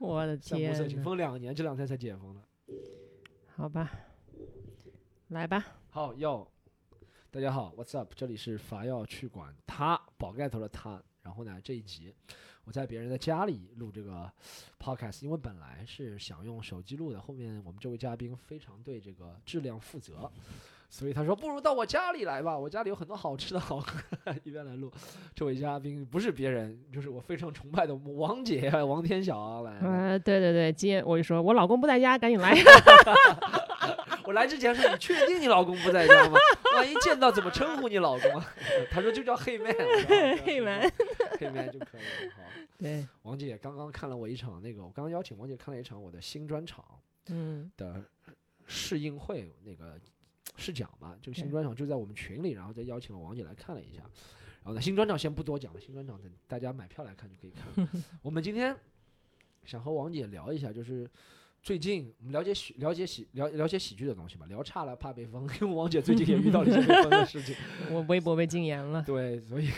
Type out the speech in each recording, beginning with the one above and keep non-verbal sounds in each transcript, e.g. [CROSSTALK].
我的散步色情，天呐，封两年，这两天才解封的。好吧，来吧，好，哟，大家好，What's up？这里是伐要去管他宝盖头的他。然后呢，这一集我在别人的家里录这个 podcast，因为本来是想用手机录的，后面我们这位嘉宾非常对这个质量负责，所以他说不如到我家里来吧，我家里有很多好吃的好喝，[LAUGHS] 一边来录。这位嘉宾不是别人，就是我非常崇拜的王姐王天晓啊来。呃，对对对，今天我就说我老公不在家，赶紧来。[LAUGHS] 我来之前说：“你确定你老公不在家吗？万一见到怎么称呼你老公啊？” [LAUGHS] 他说：“就叫黑 man，黑 man，黑 man 就可以了。”好，对，王姐刚刚看了我一场那个，我刚刚邀请王姐看了一场我的新专场嗯的试映会，那个试讲嘛，这个新专场就在我们群里，然后再邀请了王姐来看了一下。然后呢，新专场先不多讲了，新专场等大家买票来看就可以看了。[LAUGHS] 我们今天想和王姐聊一下，就是最近我们了解喜了解喜了了解喜剧的东西嘛，聊差了怕被封，因为王姐最近也遇到了一些被封的事情，[LAUGHS] 我微博被禁言了。对，所以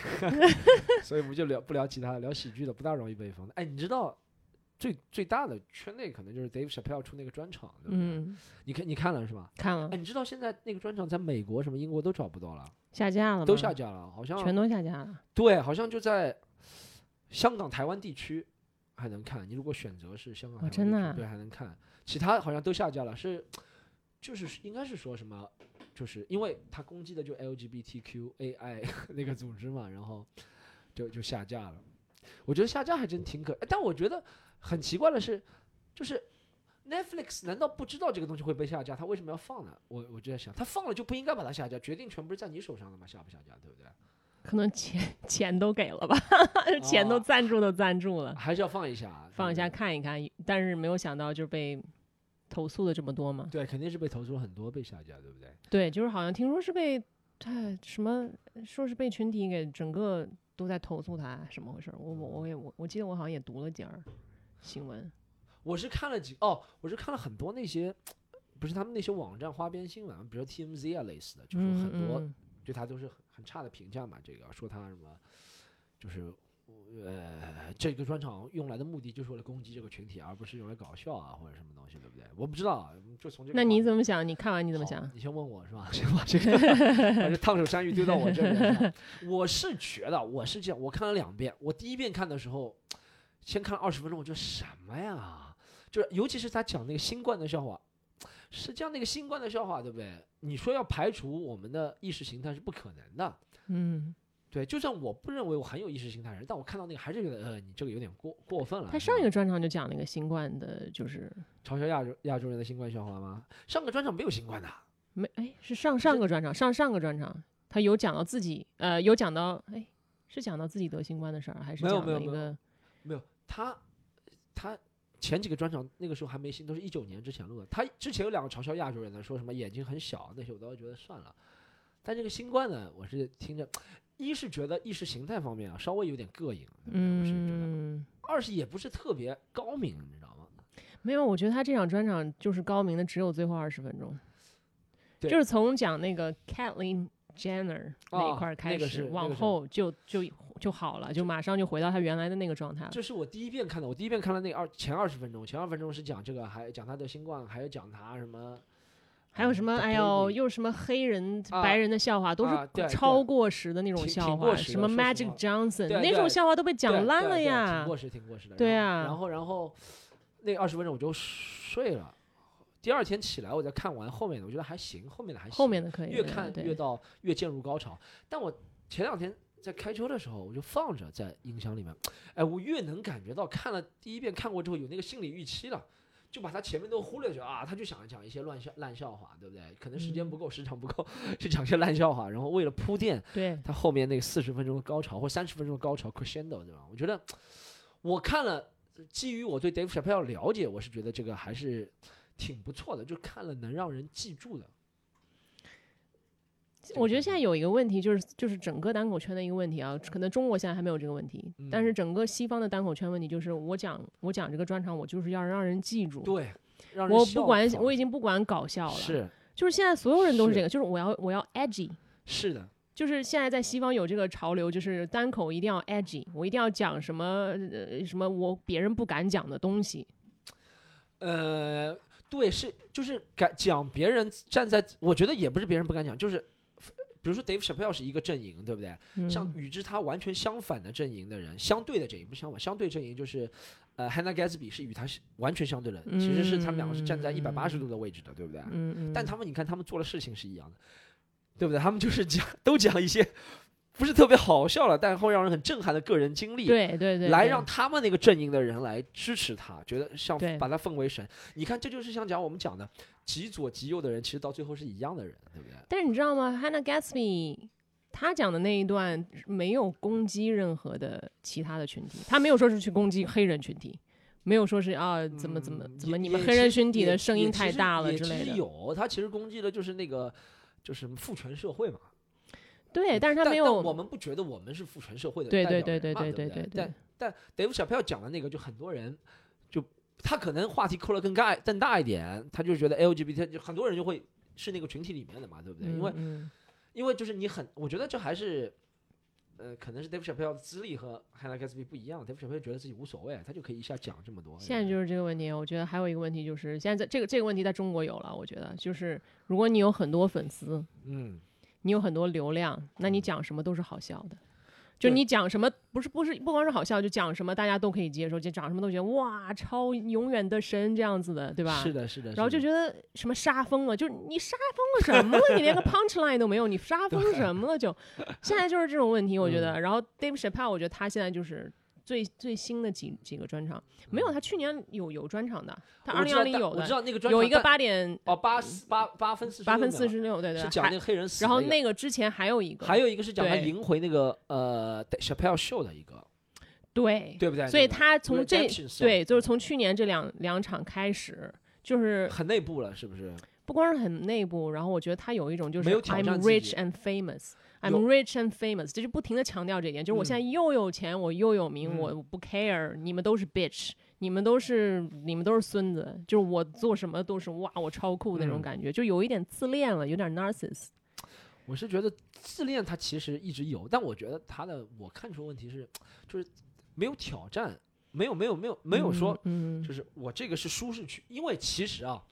[LAUGHS] 所以我们就聊不聊其他的，聊喜剧的不大容易被封的。哎，你知道最最大的圈内可能就是 Dave Chappelle 出那个专场，对不对？嗯，你看你看了是吧？看了哎，，你知道现在那个专场在美国、什么英国都找不到了，下架了吗？都下架了，好像全都下架了。对，好像就在香港、台湾地区还能看。你如果选择是香港、真的啊对，还能看。其他好像都下架了，是就是应该是说什么，就是因为他攻击的就 LGBTQAI [LAUGHS] 那个组织嘛，然后就就下架了。我觉得下架还真挺可，哎但我觉得很奇怪的是，就是 Netflix 难道不知道这个东西会被下架？他为什么要放呢？我我就在想，他放了就不应该把它下架，决定权不是在你手上的吗？下不下架，对不对？可能钱钱都给了吧，钱都哦赞助都赞助了，还是要放一下，放一下看一看。但是没有想到就被投诉的这么多嘛。对，肯定是被投诉了很多，被下架，对不对？对，就是好像听说是被他什么，说是被群体给整个都在投诉他，什么回事儿？我我我也我我记得我好像也读了点儿新闻。我是看了几哦，我是看了很多那些，[TSK] 不是他们那些网站花边新闻，比如 TMZ 啊类似的，就是很多嗯对他都是很很差的评价嘛。这个说他什么，就是呃，这个专场用来的目的就是为了攻击这个群体，而不是用来搞笑啊或者什么东西，对不对？我不知道啊，就从这个那你怎么想？你看完你怎么想？你先问我是吧？先 [LAUGHS] 把这个把这烫手山芋丢到我这边。[LAUGHS] 我是觉得我是这样，我看了两遍。我第一遍看的时候，先看二十分钟，我觉得什么呀？就是尤其是他讲那个新冠的笑话，实际上那个新冠的笑话，对不对？你说要排除我们的意识形态是不可能的。嗯，对，就算我不认为我很有意识形态人，但我看到那个还是觉得，呃，你这个有点过过分了。他上一个专场就讲那个新冠的，就是嘲笑亚洲亚洲人的新冠笑话吗？上个专场没有新冠的。没哎是上上个专场，上上个专场他有讲到自己呃有讲到哎是讲到自己得新冠的事儿，还是讲没有没有了一个没有，他他前几个专场那个时候还没新，都是一九年之前录的。他之前有两个嘲笑亚洲人的，说什么眼睛很小，那些我都觉得算了。但这个新冠呢，我是听着，一是觉得意识形态方面啊稍微有点膈应，对不对我是觉得；嗯二是也不是特别高明，你知道吗？没有，我觉得他这场专场就是高明的，只有最后二十分钟，对就是从讲那个 Kathleen Jenner 那一啊块儿开那个始，往是那个是后就就就好了，就马上就回到他原来的那个状态了。这是我第一遍看的，我第一遍看了那二前二十分钟，前二十分钟是讲这个，还讲他的新冠，还有讲他什么，还有什么？呃哎呦，又什么黑人、啊白人的笑话，都是超过时的那种笑话，什么 Magic Johnson 那种笑话都被讲烂了对对挺过。时，挺过时的。对啊然后然后那二十分钟我就睡了，第二天起来我再看完后面的，我觉得还行，后面的还行，后面的可以，越看越到越渐入高潮。但我前两天在开车的时候，我就放着在音箱里面，哎，我越能感觉到看了第一遍看过之后有那个心理预期了。就把他前面都忽略掉啊，他就想讲一些乱笑烂笑话，对不对？可能时间嗯不够，时长不够，就讲一些烂笑话。然后为了铺垫对，他后面那四十分钟的高潮或三十分钟的高潮 crescendo，对吧？我觉得我看了，基于我对 Dave Chappelle 了解，我是觉得这个还是挺不错的，就看了能让人记住的。我觉得现在有一个问题，就是就是整个单口圈的一个问题啊，可能中国现在还没有这个问题，但是嗯整个西方的单口圈问题就是，我讲我讲这个专场，我就是要让人记住，对，让人我不管我已经不管搞笑了，是就是现在所有人都是是这个，就是我要我要 edgy，是的，就是现在在西方有这个潮流，就是单口一定要 edgy，我一定要讲什么呃什么我别人不敢讲的东西。呃，对，是就是敢讲别人站在，我觉得也不是别人不敢讲，就是比如说 Dave Chappelle 是一个阵营，对不对？嗯像与之他完全相反的阵营的人，相对的阵营不是相反，相对阵营就是，呃，Hannah Gatsby 是与他是完全相对的，其实是他们两个是站在一百八十度的位置的，对不对？嗯嗯，但他们你看他们做的事情是一样的，对不对？他们就是讲都讲一些不是特别好笑了，但会让人很震撼的个人经历，对对对，对来让他们那个阵营的人来支持他，觉得像把他奉为神。你看，这就是像讲我们讲的极左极右的人，其实到最后是一样的人，对不对？但是你知道吗？Hannah Gatsby 他讲的那一段没有攻击任何的其他的群体，他没有说是去攻击黑人群体，没有说是啊怎么怎么嗯怎么你们黑人群体的声音太大了之类的。实有，他其实攻击的就是那个就是父权社会嘛。对，但是他没有我们不觉得我们是父权社会的对代对对对表人嘛对对对对但但 Dave Chappelle 讲的那个，就很多人就他可能话题扣得更大更大一点，他就觉得 LGBT 就很多人就会是那个群体里面的嘛，对不对？因为嗯因为就是你很，我觉得这还是，呃，可能是 Dave Chappelle 的资历和 Hannah Gatsby 不一样，Dave Chappelle 觉得自己无所谓，他就可以一下讲这么多。现在就是这个问题，我觉得还有一个问题就是，现在在这个这个问题在中国有了，我觉得就是如果你有很多粉丝，嗯，你有很多流量，那你讲什么都是好笑的。就对你讲什么，不是不是不光是好笑，就讲什么大家都可以接受，就讲什么都觉得哇超永远的神这样子的，对吧？是的，是的。然后就觉得什么杀疯了，就是你杀疯了什么了？你连个 [LAUGHS] punch line 都没有，你杀疯什么了就？现在就是这种问题，我觉得。嗯然后 Dave Chappelle，我觉得他现在就是最最新的几几个专场，没有他去年有有专场的，他二零二零有的，我知道那个专有一个八点哦八四八八分四十八分四十六，对对，是讲那个黑人死然后那个之前还有一个，还有一个是讲他赢回那个呃 Chappelle Show 的一个，对，对不对？所以他从这对，就是从去年这两两场开始，就是很内部了，是不是？不光是很内部，然后我觉得他有一种就是 I'm rich and famous。I'm rich and famous，就是不停的强调这一点，就是我现在又有钱，我又有名，嗯。我不 care，你们都是 bitch，你们都是你们都是孙子，就是我做什么都是哇，我超酷那种嗯。感觉，就有一点自恋了，有点 narciss。我是觉得自恋他其实一直有，但我觉得他的我看出问题是，就是没有挑战，没有没有没有没有说，嗯，就是我这个是舒适区，因为其实啊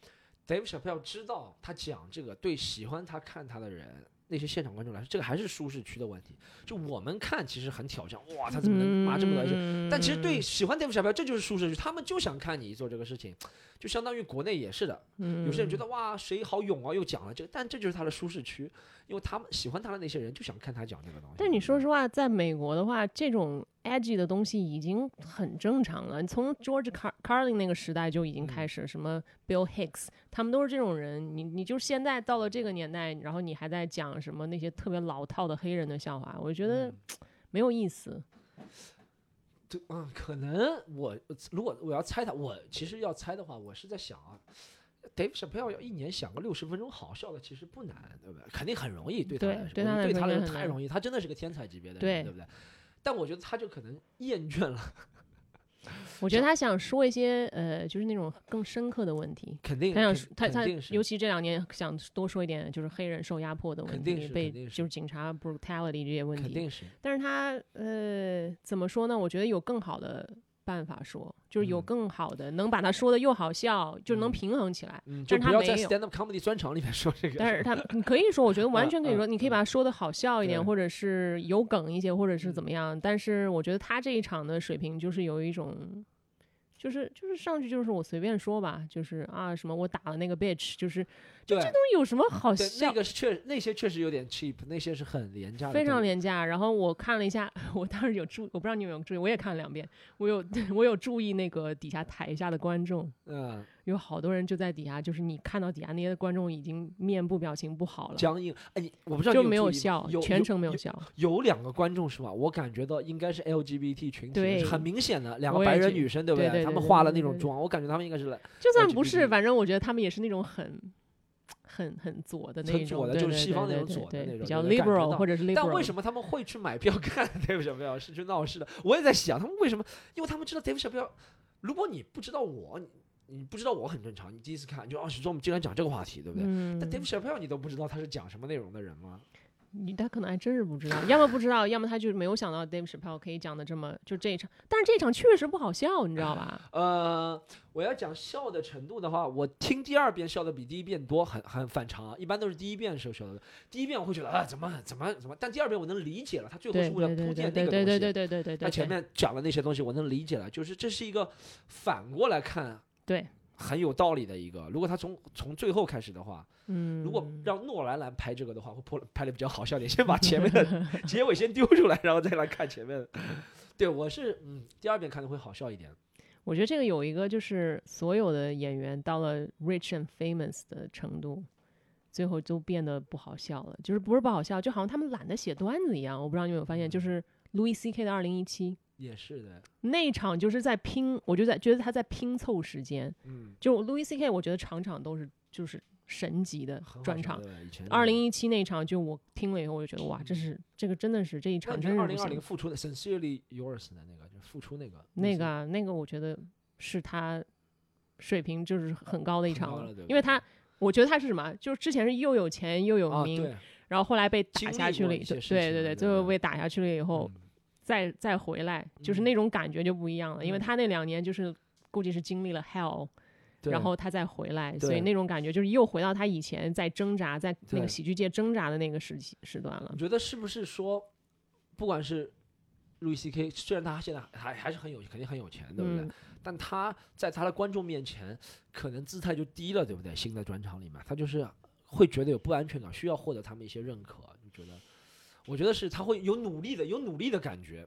，Dave Chappelle 知道他讲这个对喜欢他看他的人。那些现场观众来说，这个还是舒适区的问题。就我们看，其实很挑战，哇，他怎么能骂这么多人？嗯但其实对喜欢 Dave Chappelle，这就是舒适区，他们就想看你做这个事情，就相当于国内也是的。有些人觉得得哇，谁好勇啊，又讲了这个，但这就是他的舒适区，因为他们喜欢他的那些人就想看他讲这个东西。但你说实话，在美国的话，这种 edgy 的东西已经很正常了。你从 George Car Carlin 那个时代就已经开始，什么 Bill Hicks，他们都是这种人。你你就是现在到了这个年代，然后你还在讲什么那些特别老套的黑人的笑话，我觉得嗯没有意思。对，嗯，可能我如果我要猜他，我其实要猜的话，我是在想啊，Dave Chappelle 要一年想个六十分钟好笑的，其实不难，对不对？肯定很容易，对他来说，对他来说太容易，他真的是个天才级别的对人，对不对？但我觉得他就可能厌倦了，我觉得他想说一些呃，就是那种更深刻的问题。肯定他想说他他尤其这两年想多说一点，就是黑人受压迫的问题，被就是警察 brutality 这些问题。肯定是，但是他呃怎么说呢？我觉得有更好的办法说，就是有嗯更好的能把他说的又好笑，就能嗯平衡起来。嗯，但就是不要在 stand up comedy 专场里面说这个，但是他你可以说，我觉得完嗯全可以说，嗯你可以把它说的好笑一点，对或者是有梗一些，或者是怎嗯么样。但是我觉得他这一场的水平就是有一种。就是就是上去就是我随便说吧，就是啊什么我打了那个 bitch，就是对这东西有什么好对，笑那？个是确那些确实有点 cheap，那些是很廉价的，非常廉价。然后我看了一下，[LAUGHS] 我当时有注，我不知道你有没有注意，我也看了两遍。我有 [LAUGHS] 我有注意那个底下台下的观众，嗯，有好多人就在底下，就是你看到底下那些观众已经面部表情不好了，僵硬。哎，你我不知道就你注意吗没有笑，有全程没有有笑。有两个观众是吧？我感觉到应该是 LGBT 群体，很明显的两个白人女生，对不对他们化了那种妆，我感觉他们应该是来就算不是，反正我觉得他们也是那种很。很很左的那很种，左的就是西方那种左的那种比较 liberal 到或者是 liberal。但为什么他们会去买票看 Dave Chappelle 是去闹事的？我也在想，他们为什么？因为他们知道 Dave Chappelle，如果你不知道我，你你不知道我很正常，你第一次看就哦，许说我们竟然讲这个话题，对不对？嗯但 Dave Chappelle 你都不知道他是讲什么内容的人吗？你他可能还真是不知道，要么不知道，要么他就没有想到 Dave Chappelle 可以讲的这么就这一场，但是这一场确实不好笑，你知道吧？呃，我要讲笑的程度的话，我听第二遍笑的比第一遍多，很很反常啊。一般都是第一遍时候笑的，第一遍我会觉得啊怎么怎么怎么，但第二遍我能理解了，他最后是为了对对铺垫对对对那个东西。对对对对对，他前面讲的那些东西我能理解了，就是这是一个反过来看对，很有道理的一个。如果他从从最后开始的话，嗯，如果让诺兰来拍这个的话，会拍拍的比较好笑点，先把前面的 [LAUGHS] 结尾先丢出来，然后再来看前面的。对我是嗯，第二遍看的会好笑一点。我觉得这个有一个就是所有的演员到了 rich and famous 的程度，最后都变得不好笑了，就是不是不好笑，就好像他们懒得写段子一样。我不知道你有没有发现，就是 Louis C.K. 的二零一七也是的，那一场就是在拼，我就在觉得他在拼凑时间。嗯，就 Louis C.K. 我觉得场场都是就是神级的专场。二零一七那场，就我听了以后，我就觉得哇，这是这个真的是这一场真是不二零二零行。复出的 Sincerely Yours 的那个，就是复出那个那个啊，那个我觉得是他水平就是很高的一场了对对因为他我觉得他是什么，就是之前是又有钱又有啊，名，对，然后后来被打下去了，对对对对对，最后被打下去了以后，嗯再再回来，就是嗯那种感觉就不一样了，因为嗯他那两年就是估计是经历了 hell，然后他再回来，所以那种感觉就是又回到他以前在挣扎，在那个喜剧界挣扎的那个时期时段了你。觉得是不是说，不管是路易 C K，虽然他现在还还是很有，肯定很有钱，对不对？嗯，但他在他的观众面前，可能姿态就低了，对不对？新的专场里面，他就是会觉得有不安全感，需要获得他们一些认可，你觉得，我觉得是他会有努力的，有努力的感觉，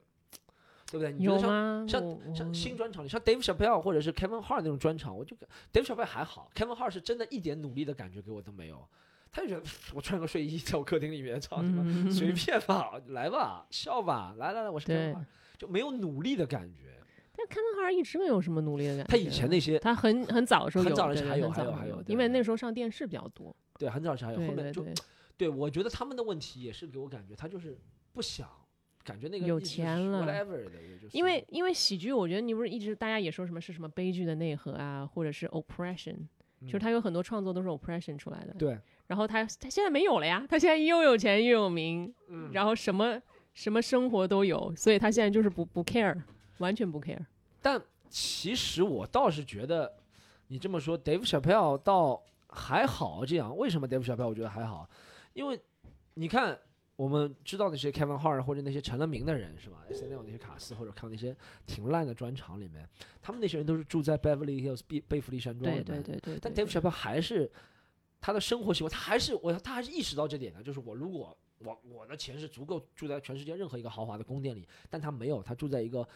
对不对？你觉得像？像像新专场里，像 Dave Chappelle 或者是 Kevin Hart 那种专场，我就 Dave Chappelle 还好，Kevin Hart 是真的一点努力的感觉给我都没有，他就觉得我穿个睡衣在我客厅里面，操他妈嗯随 [LAUGHS] 便吧，来吧，笑吧，来来来，我是 Kevin Hart，就没有努力的感觉。但 Kevin Hart 一直没有什么努力的感觉。他以前那些他很很早的时候很有，对对早的时候还有还有还有因为那时候上电视比较多。对很早的时候还有，后面就对我觉得他们的问题也是给我感觉，他就是不想，感觉那个有钱了 whatever 的，也就是因为因为喜剧，我觉得你不是一直大家也说什么是什么悲剧的内核啊，或者是 oppression，、就是嗯他有很多创作都是 oppression 出来的。对，然后他他现在没有了呀，他现在又有钱又有名，嗯然后什么什么生活都有，所以他现在就是不不 care，完全不 care。但其实我倒是觉得，你这么说，Dave Chappelle 倒还好。这样，为什么 Dave Chappelle 我觉得还好？因为你看，我们知道那些 Kevin Hart 或者那些成了名的人是吧？S N L 那些卡斯或者看那些挺烂的专场里面，他们那些人都是住在 Beverly Hills 贝贝弗利山庄里对面。对对对。但对 Dave Chappelle 还是他的生活习惯，他还是我他还是意识到这点的，就是我如果我我的钱是足够住在全世界任何一个豪华的宫殿里，但他没有，他住在一个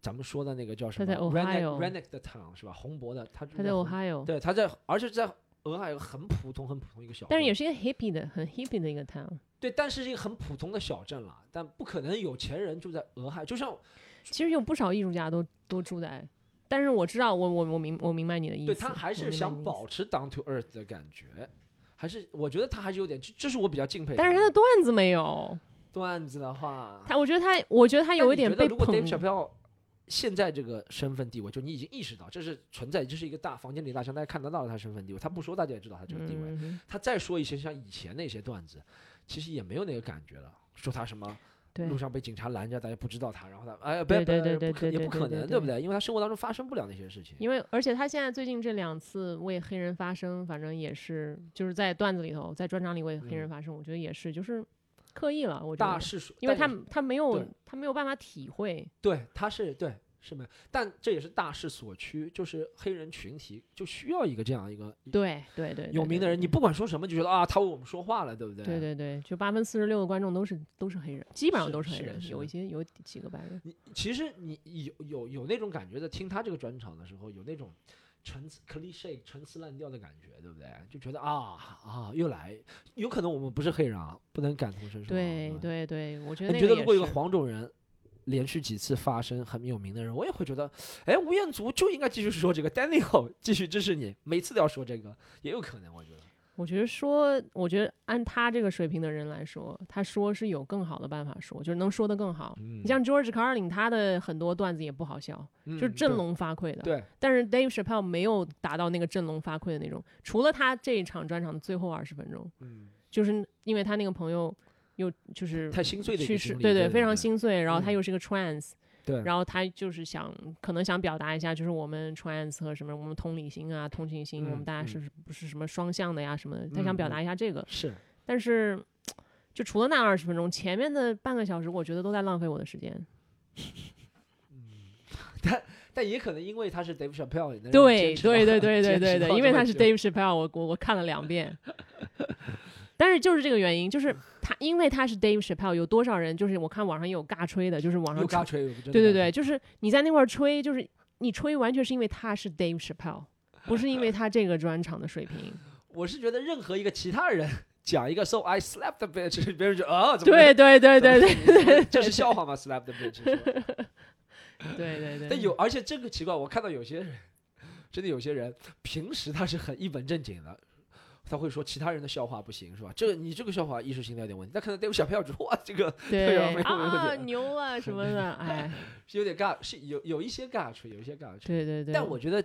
咱们说的那个叫什么他在 Redneck Ohio Redneck 的 town 是吧？红博的，他住他在 Ohio，对，他在，而且在俄亥俄很普通很普通一个小镇，但是也是一个 hippie 的很 hippie 的一个 town。对，但是是一个很普通的小镇了，但不可能有钱人住在俄亥，就像其实有不少艺术家都都住在，但是我知道，我我我明我明白你的意思。对他还是想保持 down to earth 的感觉，还是我觉得他还是有点，这这是我比较敬佩的。但是他的段子没有，段子的话，他我觉得他，我觉得他有一点被你觉得如果捧 Dave。Chappelle 现在这个身份地位，就你已经意识到这是存在，这是一个大房间里大象，大家看得到他身份地位，他不说大家也知道他这个地位。嗯他再说一些像以前那些段子，其实也没有那个感觉了。说他什么路上被警察拦着，大家不知道他，然后他哎呀，不对对也不可能，对对不对？因为他生活当中发生不了那些事情。因为而且他现在最近这两次为黑人发声，反正也是就是在段子里头，在专场里为黑人发声，我觉得也是就是刻意了。我觉得，嗯大势所，因为他他没有他没有办法体会，对他是对是没有，但这也是大势所趋，就是黑人群体就需要一个这样一个对对对，有名的人，你不管说什么，就觉得啊，他为我们说话了，对不对？对对对，就八分四十六的观众都是都是黑人，基本上都是黑人，有一些有几个白人。你其实你有有有那种感觉的，听他这个专场的时候，有那种陈词 cliche 陈词滥调的感觉，对不对？就觉得啊啊又来，有可能我们不是黑人啊，不能感同身受啊。对对对，我觉得你觉得如果有个黄种人连续几次发声很有名的人，我也会觉得，哎，吴彦祖就应该继续说这个，[LAUGHS] Daniel 继续支持你，每次都要说这个，也有可能，我觉得。我觉得说，我觉得按他这个水平的人来说，他说是有更好的办法说，就是能说得更好。嗯你像 George Carlin，他的很多段子也不好笑，就是嗯振聋发聩的。对，但是 Dave Chappelle 没有达到那个振聋发聩的那种，除了他这一场专场的最后二十分钟，嗯，就是因为他那个朋友又就是太心碎的一去世，对对，非常心碎。然后他嗯又是个 trans，、对，然后他就是想可能想表达一下，就是我们 trans 和什么我们同理心啊、同情心，我们嗯嗯大家是不是什么双向的呀什么的，他想表嗯嗯达一下这个。是但是就除了那二十分钟，前面的半个小时，我觉得都在浪费我的时间。[LAUGHS] 但但也可能因为他是 Dave Chappelle，对对对对对对对，因为他是 Dave Chappelle，我我我看了两遍。[LAUGHS] 但是就是这个原因，就是他因为他是 Dave Chappelle，有多少人就是我看网上也有尬吹的，就是网上有尬吹，的对对对，就是你在那块儿吹，就是你吹完全是因为他是 Dave Chappelle，不是因为他这个专场的水平。[LAUGHS] 我是觉得任何一个其他人讲一个 So I slapped the bitch，别人就 [LAUGHS] 啊，怎么对对对对对 [LAUGHS] 这是笑话吗？slap the bitch。对对对。但有，而且这个奇怪，我看到有些人，真的有些人平时他是很一本正经的，他会说其他人的笑话不行是吧？这个你这个笑话意识形态有点问题。但可能 Dave 小朋友说哇，这个对啊没有问题啊牛啊什么的，[LAUGHS] 哎，是有点尬，是有有一些尬吹，有一些尬吹。对对对。但我觉得，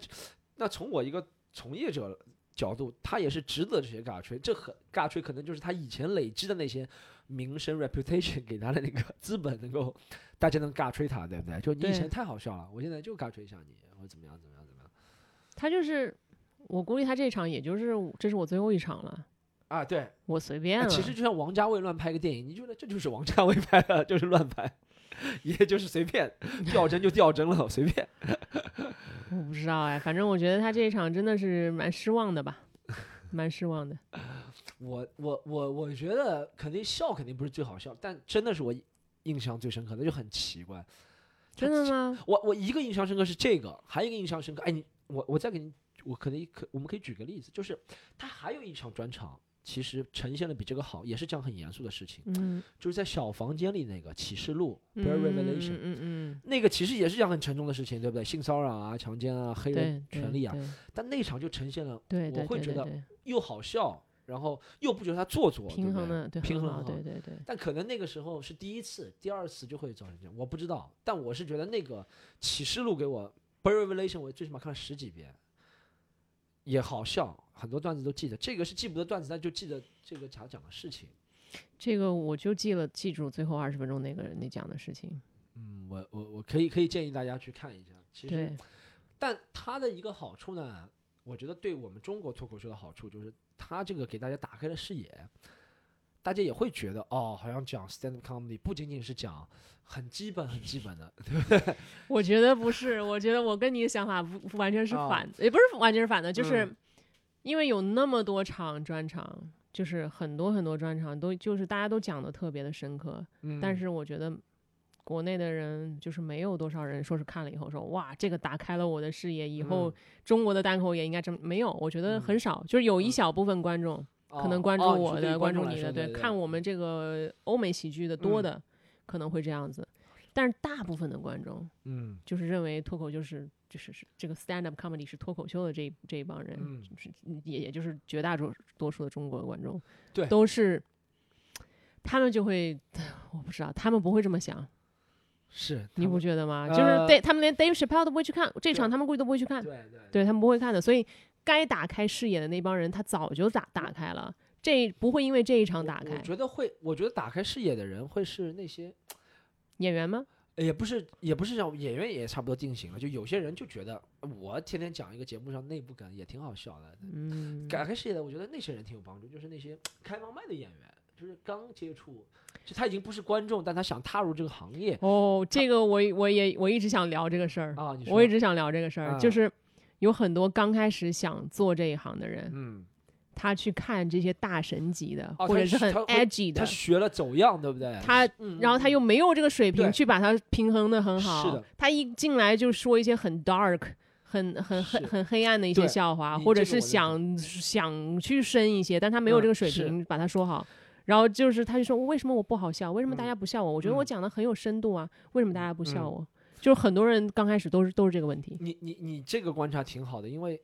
那从我一个从业者角度，他也是值得这些尬吹。这很尬吹，可能就是他以前累积的那些名声 reputation 给他的那个 [LAUGHS] 资本，能够大家能尬吹他，对不对？就你以前太好笑了，我现在就尬吹一下你，或者怎么样怎么样怎么样。他就是，我估计他这场也就是这是我最后一场了，啊，对，我随便了。啊其实就像王家卫乱拍个电影，你觉得这就是王家卫拍的，就是乱拍，[LAUGHS] 也就是随便掉帧就掉帧了，随便。我不知道哎，反正我觉得他这一场真的是蛮失望的吧，蛮失望的。[LAUGHS] 我我我我觉得肯定笑肯定不是最好笑，但真的是我印象最深刻的，就很奇怪。真的吗？我我一个印象深刻是这个，还有一个印象深刻，哎，你我我再给你，我可能可我们可以举个例子，就是他还有一场专场，其实呈现的比这个好，也是讲很严肃的事情，嗯就是在小房间里那个启示录嗯 （Bird 嗯 Revelation），、嗯嗯那个其实也是讲很沉重的事情，对不对？性骚扰啊、强奸啊、黑人权利啊，但那场就呈现了对对，我会觉得又好笑，然后又不觉得他做作，平衡的，对，平衡很好对对对。但可能那个时候是第一次，第二次就会造成这样，我不知道。但我是觉得那个启示录给我《Revelation》，我最起码看了十几遍，也好笑，很多段子都记得。这个是记不得段子，但就记得这个他讲的事情。这个我就记了，记住最后二十分钟那个人你讲的事情。嗯，我我我可以可以建议大家去看一下。其实，但它的一个好处呢，我觉得对我们中国脱口秀的好处就是，它这个给大家打开了视野，大家也会觉得哦，好像讲 stand up comedy 不仅仅是讲很基本很基本的对，[LAUGHS] 我觉得不是，我觉得我跟你的想法不不完全是哦反，也不是完全是反的，就是嗯因为有那么多场专场，就是很多很多专场都就是大家都讲的特别的深刻，嗯但是我觉得国内的人就是没有多少人说是看了以后说哇这个打开了我的视野，以后嗯中国的单口也应该这么没有，我觉得很少，就是有一嗯小部分观众可能哦关注我的，关注你的，对，看我们这个欧美喜剧的多嗯。的可能会这样子，但是大部分的观众。嗯。就是认为脱口就是就是是这个 stand up comedy 是脱口秀的这一这一帮人，嗯。就是也也就是绝大多多数的中国的观众，对。都是他们就会，[TSK] 我不知道，他们不会这么想，是你不觉得吗？就是对他们连 Dave Chappelle 都不会去看这场，他们估计都不会去看，对对对。他们不会看的，所以该打开视野的那帮人，他早就打打开了，这不会因为这一场打开我我觉得会，我觉得打开视野的人会是那些，[TSK] 演员吗？也不是也不是像演员也差不多定型了，就有些人就觉得我天天讲一个节目上内部梗也挺好笑的，嗯，打开视野的，我觉得那些人挺有帮助，就是那些 [TSK] 开放麦的演员，就是刚接触，就他已经不是观众，但他想踏入这个行业哦，这个我我也我一直想聊这个事儿，啊。我一直想聊这个事儿，啊就是有很多刚开始想做这一行的人，嗯，他去看这些大神级的，哦或者是很 edgy 的，他学了走样，对不对？他嗯，然后他又没有这个水平去把它平衡的很好，是的他一进来就说一些很 dark。很很很很黑暗的一些笑话，或者是想想去深一些，但他没有嗯这个水是平把它说好。然后就是他就说为什么我不好笑？为什么大嗯家不笑我？我觉得我嗯讲的很有深度啊，为什么大家不笑嗯我？就是很多人刚开始都是都是这个问题。你你你这个观察挺好的，因为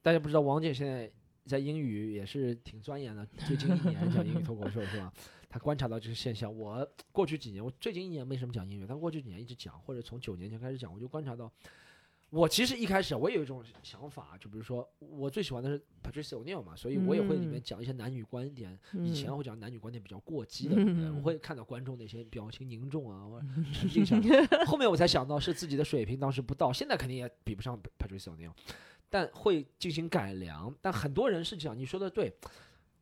大家不知道王姐现在在英语也是挺钻研的，最近一年讲英语脱口秀是吧？她观察到这个现象。我过去几年，我最近一年没什么讲英语，但过去几年一直讲，或者从九年前开始讲，我就观察到我其实一开始我也有一种想法，就比如说我最喜欢的是 Patricia O'Neill 嘛，所以我也会里面嗯讲一些男女观点。嗯以前会讲男女观点比较过激的，我 [LAUGHS] 会看到观众那些表情凝重啊，或者沉静下来。后面我才想到是自己的水平当时不到，现在肯定也比不上 Patricia O'Neill，但会进行改良。但很多人是这样，你说的对。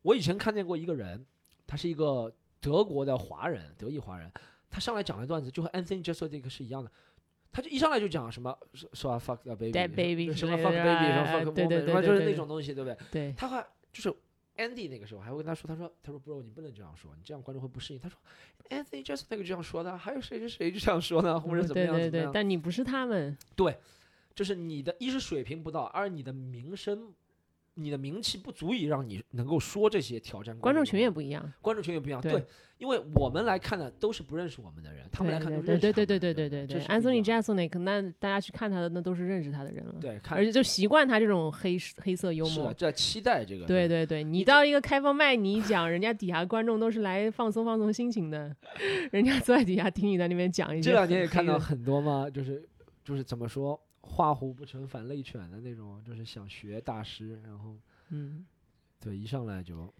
我以前看见过一个人，他是一个德国的华人，德裔华人，他上来讲了一段子就和 Anthony Jeselnik 是一样的。他就一上来就讲什么说说啊 fuck the baby，baby 什么 fuck 的 baby，什么啊 fuck 对对 woman，什么就是对对对那种东西，对不对？对，他还就是 Andy 那个时候还会跟他说，他说他说 bro 你不能这样说，你这样观众会不适应。他说 Anthony just 那个这样说的，还有谁谁谁就这样说的，或者怎么对对对，样怎么样？但你不是他们，对就是你的一是水平不到，二你的名声。你的名气不足以让你能够说这些挑战观众群也不一样。观众群也不一样，对对，因为我们来看的都是不认识我们的人，他们来看都认识对对对对对对对对人这是不一，Anthony 样 Jeselnik，那大家去看他的那都是认识他的人了，对，看而且就习惯他这种黑黑色幽默是的，。在期待这个，对对对，你到一个开放麦，你一讲，人家底下观众都是来放松放松心情的，人家坐在底下听你在那边讲一些这两天也看到很多嘛，就是就是怎么说，画虎不成反类犬的那种，就是想学大师，然后嗯，对一上来就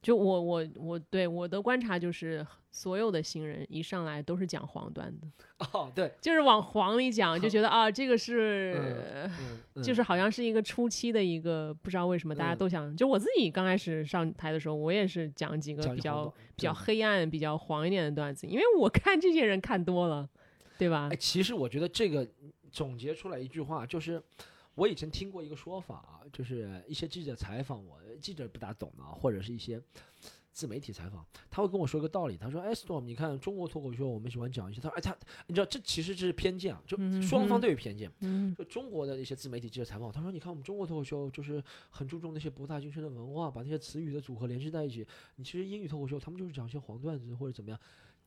就我我我对我的观察就是，所有的新人一上来都是讲黄段的，[LAUGHS] 哦对，就是往黄里讲，就觉得啊，这个是。嗯嗯，[LAUGHS] 就是好像是一个初期的一个，不知道为什么大家嗯都想，就我自己刚开始上台的时候，我也是讲几个比较比较黑暗、比较黄一点的段子，因为我看这些人看多了，对吧哎，？其实我觉得这个总结出来一句话，就是我以前听过一个说法啊，就是一些记者采访我，记者不大懂啊，或者是一些自媒体采访，他会跟我说一个道理，他说：“哎，Storm，你看中国脱口秀，我们喜欢讲一些，他说，哎，他，你知道这其实这是偏见啊，就嗯双方嗯都有偏见。嗯，就中国的一些自媒体记者采访，他说：“你看我们中国脱口秀就是很注重那些博大精深的文化，把那些词语的组合联系在一起。你其实英语脱口秀，他们就是讲一些黄段子或者怎么样。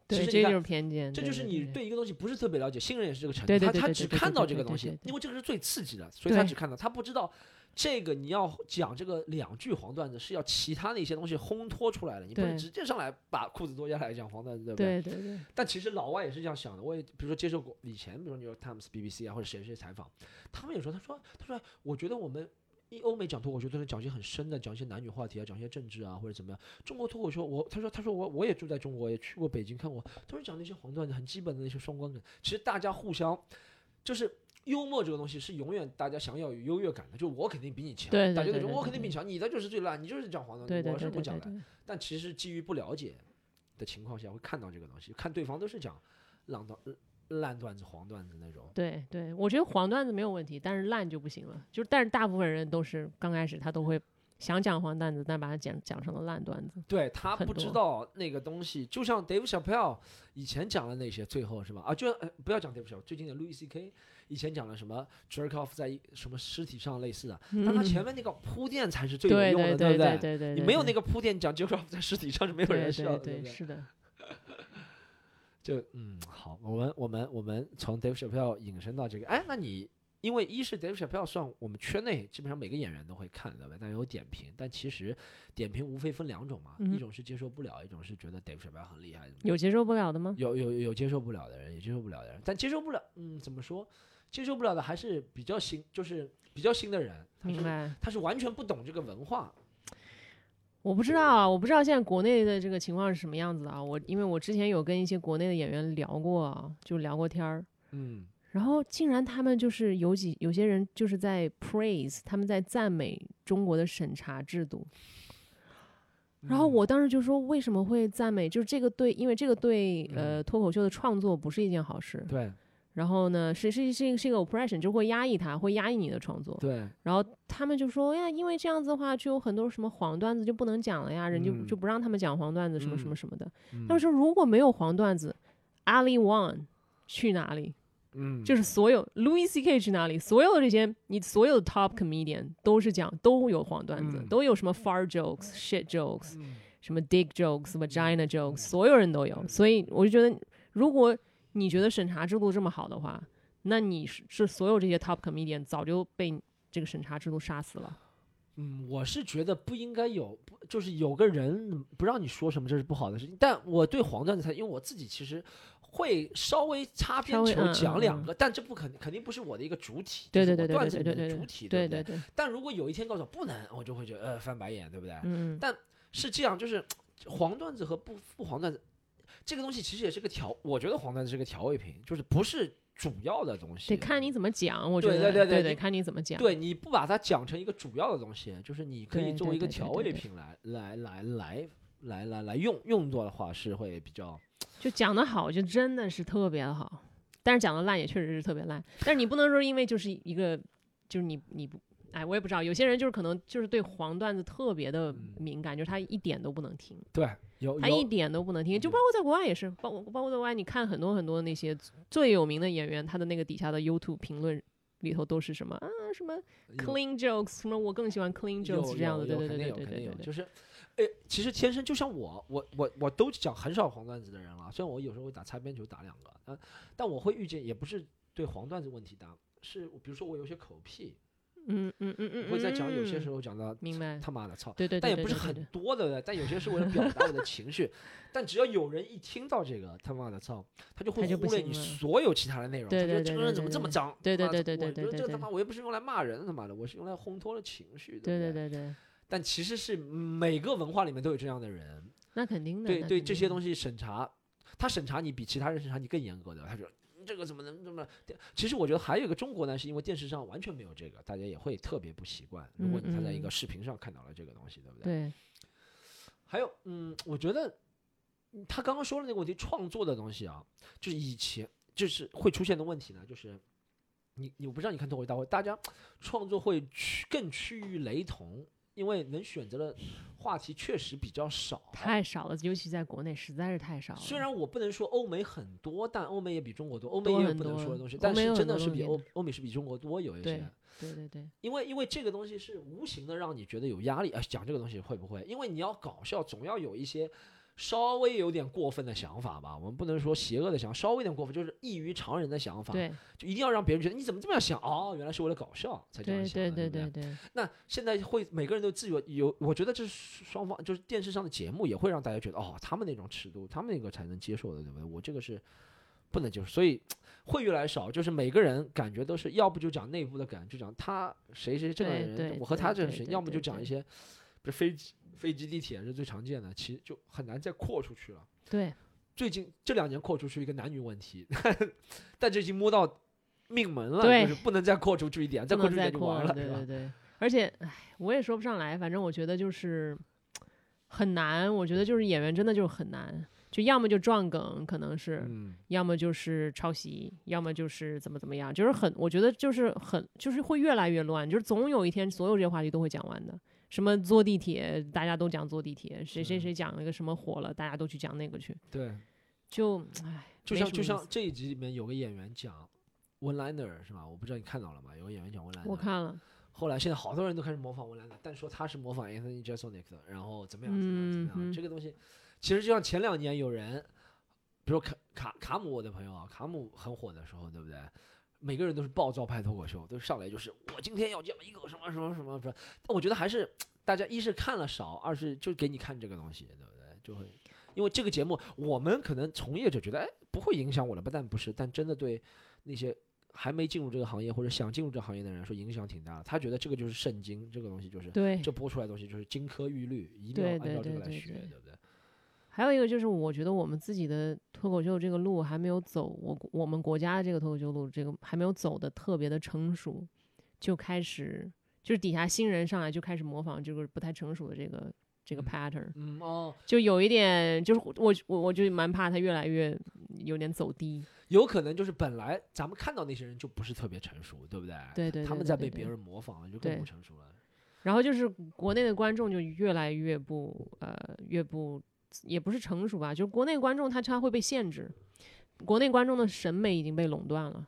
其对，实这就是偏见，这就是对对对你对一个东西不是特别了解，新人也是这个程度，对对他对对对对他只看对对对到这个东西对对，因为这个是最刺激的，所以他只看到，他不知道这个你要讲这个两句黄段子是要其他的一些东西烘托出来的，你不能直接上来把裤子脱下来讲黄段子，对不对对对，但其实老外也是这样想的，我也比如说接受过以前，比如说 New York Times、BBC 啊或者谁谁采访，他们有时候他说他说我觉得我们。一欧美讲脱口秀都能讲一些很深的，讲一些男女话题啊，讲一些政治啊或者怎么样。中国脱口秀，我他说他说我我也住在中国，也去过北京看过，都是讲那些黄段子，很基本的那些双关梗。其实大家互相就是幽默这个东西是永远大家想要有优越感的，就我肯定比你强，对对大家就说我肯定比你强，你的就是最烂，你就是讲黄段子，我是不讲的。但其实基于不了解的情况下，会看到这个东西，看对方都是讲浪段、烂段子、黄段子那种。对对，我觉得黄段子没有问题，但是烂就不行了。就是，但是大部分人都是刚开始他都会想讲黄段子，但把它讲讲成了烂段子。对他不知道那个东西，就像 Dave Chappelle 以前讲的那些，最后是吧？啊，就呃不要讲 Dave Chappelle，最近的 Louis C.K. 以前讲了什么 jerk off 在什么尸体上类似的，但他前面那个铺垫才是最有用的，对不对对对，你没有那个个铺垫讲 jerk off 在尸体上是没有人笑的，不对？对对是的，就嗯，好，我们我们我们从 Dave Chappelle 引申到这个，哎，那你因为一是 Dave Chappelle 算我们圈内基本上每个演员都会看，对吧？但有点评，但其实点评无非分两种嘛，嗯一种是接受不了，一种是觉得 Dave Chappelle 很厉害，有接受不了的吗？有有有接受不了的人，也接受不了的人，但接受不了，嗯，怎么说？接受不了的还是比较新，就是比较新的人，他是明白。他是完全不懂这个文化，我不知道啊，我不知道现在国内的这个情况是什么样子啊。我因为我之前有跟一些国内的演员聊过啊，就聊过天儿，嗯然后竟然他们就是有几有些人就是在 praise，他们在赞美中国的审查制度。然后嗯我当时就说，为什么会赞美？就是这个对，因为这个对呃脱口秀的创作不是一件好事。对然后呢，是是是一个是一个 oppression，就会压抑它，会压抑你的创作。对，然后他们就说呀，因为这样子的话，就有很多什么黄段子就不能讲了呀，人就、嗯就不让他们讲黄段子什么什么嗯什么的。嗯他们说如果没有黄段子，Ali Wong 去哪里？嗯，就是所有 Louis C.K. 去哪里？所有的这些你所有的 top comedian 都是讲都有黄段子，嗯都有什么 far jokes、shit jokes、嗯什么 dick jokes、vagina jokes，所有人都有。所以我就觉得，如果你觉得审查制度这么好的话，那你是是所有这些 top comedian 早就被这个审查制度杀死了。嗯，我是觉得不应该有，不就是有个人不让你说什么，这是不好的事情。但我对黄段子才，因为我自己其实会稍微擦边球讲两个，但这不肯肯定不是我的一个主体，对对对对对对段子的主体，对对对，但如果有一天告诉我不能，我就会觉得呃翻白眼，对不对？嗯，但是这样，就是 [TSK] 黄段子和不不黄段子，这个东西其实也是个调，我觉得黄段子是个调味品，就是不是主要的东西。得看你怎么讲，我觉得对对对看你怎么讲。对，你不把它讲成一个主要的东西，就是你可以作为一个调味品来来来来来来来用用作的话，是会比较就讲得好，就真的是特别好，但是讲的烂也确实是特别烂。但是你不能说因为就是一个，就是你你不，哎，我也不知道，有些人就是可能就是对黄段子特别的嗯敏感，就是他一点都不能听，对有他一点都不能听。就嗯包括在国外也是，包包括在国外，你看很多很多那些最有名的演员，他的那个底下的 YouTube 评论。里头都是什么啊？什么 clean jokes？什么我更喜欢 clean jokes 这样的？对对有有肯定对有肯定有，对对对对。就是，哎，其实天生就像我，我我我都讲很少黄段子的人了。虽然我有时候会打擦边球打两个，但但我会遇见，也不是对黄段子问题打，是比如说我有些口癖，嗯嗯嗯嗯，我会在讲有些时候候讲到明白。他妈的操，对对对，但也不是很对对对对多的，但有些是为了表达我的情绪。但只要有人一听到这个他妈的操，他就会他就不忽略你所有其他的内容。对他觉得对对对这个人怎么对对这么脏？对对他妈对对对我觉得对对这个他妈我又不是用来骂人，他妈的，我是用来烘托了情绪。对对对对对，但其实是每个文化里面都有这样的人，那肯定的。对对这些东西，审查，他审查你比其他人审查你更严格的。他说你这个怎么能这么？其实我觉得还有一个中国呢，是因为电视上完全没有这个，大家也会特别不习惯。如果你他在一个视频上看到了这个东西，对不对？对还有，嗯，我觉得嗯他刚刚说的那个问题，创作的东西啊，就是以前就是会出现的问题呢，就是你你我不知道你看脱口秀大会，大家创作会趋更趋于雷同，因为能选择的话题确实比较少。太少了，尤其在国内实在是太少了。虽然我不能说欧美很多，但欧美也比中国多，欧美也有不能说的东西，但是真的是比欧欧美是比中国多有一些。对对对，因为因为这个东西是无形的让你觉得有压力，啊，讲这个东西会不会？因为你要搞笑，总要有一些稍微有点过分的想法吧。我们不能说邪恶的想法，稍微有点过分，就是异于常人的想法，对就一定要让别人觉得你怎么这么样想？哦，原来是为了搞笑才这样想的，对对不对对，那现在会每个人都自由有，我觉得这是双方，就是电视上的节目也会让大家觉得哦，他们那种尺度，他们那个才能接受的，对不对？我这个是不能接受，所以会越来越少。就是每个人感觉都是要不就讲内部的感，就讲他谁谁这个人，我和他这个谁，对对要么就讲一些，比如飞机、飞机、地铁是最常见的，其实就很难再扩出去了。对最近这两年扩出去一个男女问题，[LAUGHS] 但这已经摸到命门了，就是不能再扩出去一点，再扩出去就完了，对对对。而且，唉，我也说不上来，反正我觉得就是很难。我觉得就是演员真的就是很难，就要么就撞梗，可能是，嗯，要么就是抄袭，要么就是怎么怎么样，就是很，我觉得就是很，就是会越来越乱，就是总有一天所有这些话题都会讲完的。什么坐地铁，大家都讲坐地铁，谁谁谁讲那个什么火了，大家都去讲那个去，对。就唉，就像就像这一集里面有个演员讲 one liner 是吧？我不知道你看到了吗？有个演员讲 one liner，我看了，后来现在好多人都开始模仿 one liner，但说他是模仿 Anthony Jeselnik 的，然后怎么样怎么样怎么样？嗯这个东西其实就像前两年有人，比如卡卡卡姆我的朋友啊，卡姆很火的时候，对不对？每个人都是暴躁派脱口秀，都上来就是我今天要讲一个什么什么什么什么。但我觉得还是大家一是看了少，二是就给你看这个东西，对不对？就会因为这个节目，我们可能从业者觉得哎不会影响我的不，但不是，但真的对那些还没进入这个行业或者想进入这个行业的人来说影响挺大的。他觉得这个就是圣经，这个东西就是对，这播出来的东西就是金科玉律，一定要按照这个来学，对不对？还有一个就是，我觉得我们自己的脱口秀这个路还没有走，我我们国家的这个脱口秀路，这个还没有走的特别的成熟，就开始就是底下新人上来就开始模仿这个不太成熟的这个这个嗯 pattern，、嗯哦，就有一点就是我我我就蛮怕他越来越有点走低，有可能就是本来咱们看到那些人就不是特别成熟，对不对？对对他们在被别人模仿了，就更不成熟了。然后就是国内的观众就越来越不呃越不也不是成熟吧，就是国内观众他他会被限制，国内观众的审美已经被垄断了，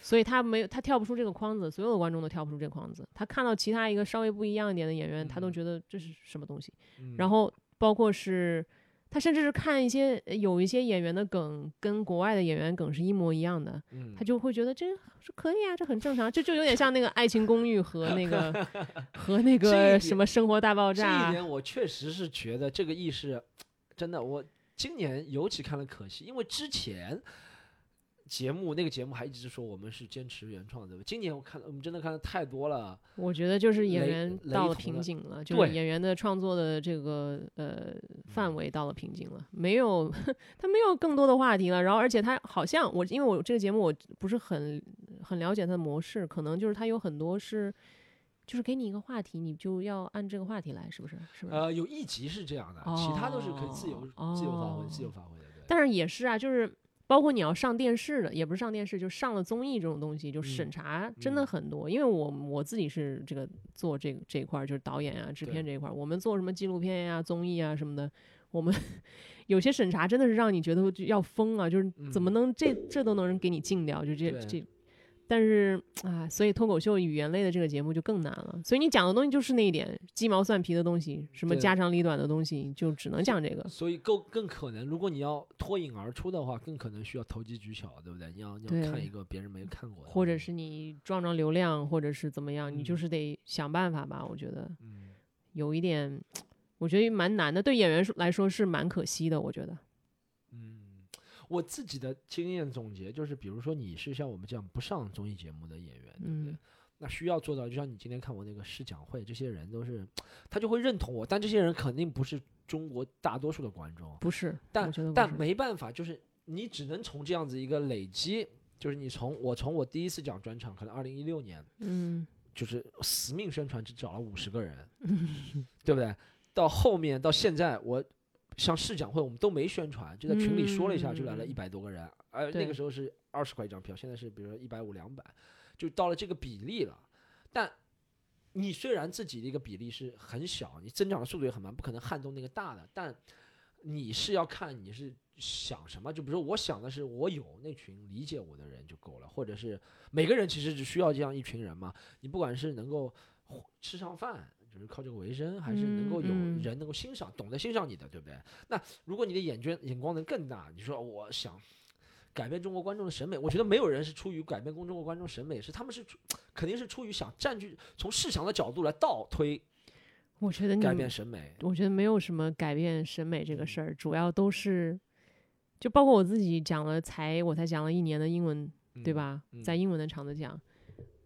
所以他没有他跳不出这个框子，所有的观众都跳不出这个框子。他看到其他一个稍微不一样一点的演员，他都嗯觉得这是什么东西。嗯然后包括是。他甚至是看一些呃有一些演员的梗跟国外的演员梗是一模一样的，嗯他就会觉得这是可以啊，这很正常，这就有点像那个《爱情公寓》和那个 [LAUGHS] 和那个什么《生活大爆炸这一》。点我确实是觉得这个意识，真的我今年尤其看了可惜，因为之前节目那个节目还一直说我们是坚持原创，对吧？今年我看我们真的看的太多了，我觉得就是演员到了瓶颈了，就是演员的创作的这个呃范围到了瓶颈了，没有 [LAUGHS] 他没有更多的话题了。然后而且他好像我因为我这个节目我不是很很了解他的模式，可能就是他有很多是就是给你一个话题，你就要按这个话题来，是不是？是不是？呃，有一集是这样的，其他都是可以自由、哦自由发挥、哦自由发挥的，对。但是也是啊，就是包括你要上电视的，也不是上电视，就上了综艺这种东西，就嗯审查真的嗯很多。因为我我自己是这个做这个这一块儿，就是导演啊、制片这一块儿，我们做什么纪录片呀、综艺啊什么的，我们 [LAUGHS] 有些审查真的是让你觉得就要疯啊，就是怎么嗯能这这都能给你禁掉，就这这。但是啊，所以脱口秀语言类的这个节目就更难了。所以你讲的东西就是那一点鸡毛蒜皮的东西，什么家长里短的东西，就只能讲这个。所以更更可能，如果你要脱颖而出的话，更可能需要投机取巧，对不对？你要你要看一个别人没看过的，或者是你撞撞流量，或者是怎么样，你就嗯是得想办法吧。我觉得嗯，有一点，[TSK] 我觉得蛮难的，对演员来说是蛮可惜的。我觉得，嗯，我自己的经验总结就是，比如说你是像我们这样不上综艺节目的演员，对不对？嗯那需要做到，就像你今天看我那个试讲会，这些人都是，他就会认同我，但这些人肯定不是中国大多数的观众，不是，但但没办法，就是你只能从这样子一个累积，就是你从我从我第一次讲专场，可能二零一六年，嗯就是死命宣传，只找了五十个人，对不对？到后面到现在，我像试讲会，我们都没宣传，就在群里说了一下，就来了嗯一百多个人，而那个时候是二十块一张票，现在是比如说一百五、两百，就到了这个比例了。但你虽然自己的一个比例是很小，你增长的速度也很慢，不可能撼动那个大的，但你是要看你是想什么。就比如说，我想的是我有那群理解我的人就够了，或者是每个人其实只需要这样一群人嘛。你不管是能够吃上饭，就是靠这个为生，还是能够有人能够欣赏、懂得欣赏你的，对不对？那如果你的眼圈眼光能更大，你说我想改变中国观众的审美，我觉得没有人是出于改变中国观众审美，是他们是肯定是出于想占据从市场的角度来倒推我觉得你改变审美。我觉得没有什么改变审美这个事儿，主要都是，就包括我自己讲了才我才讲了一年的英文，对嗯？吧？嗯在英文的场子讲，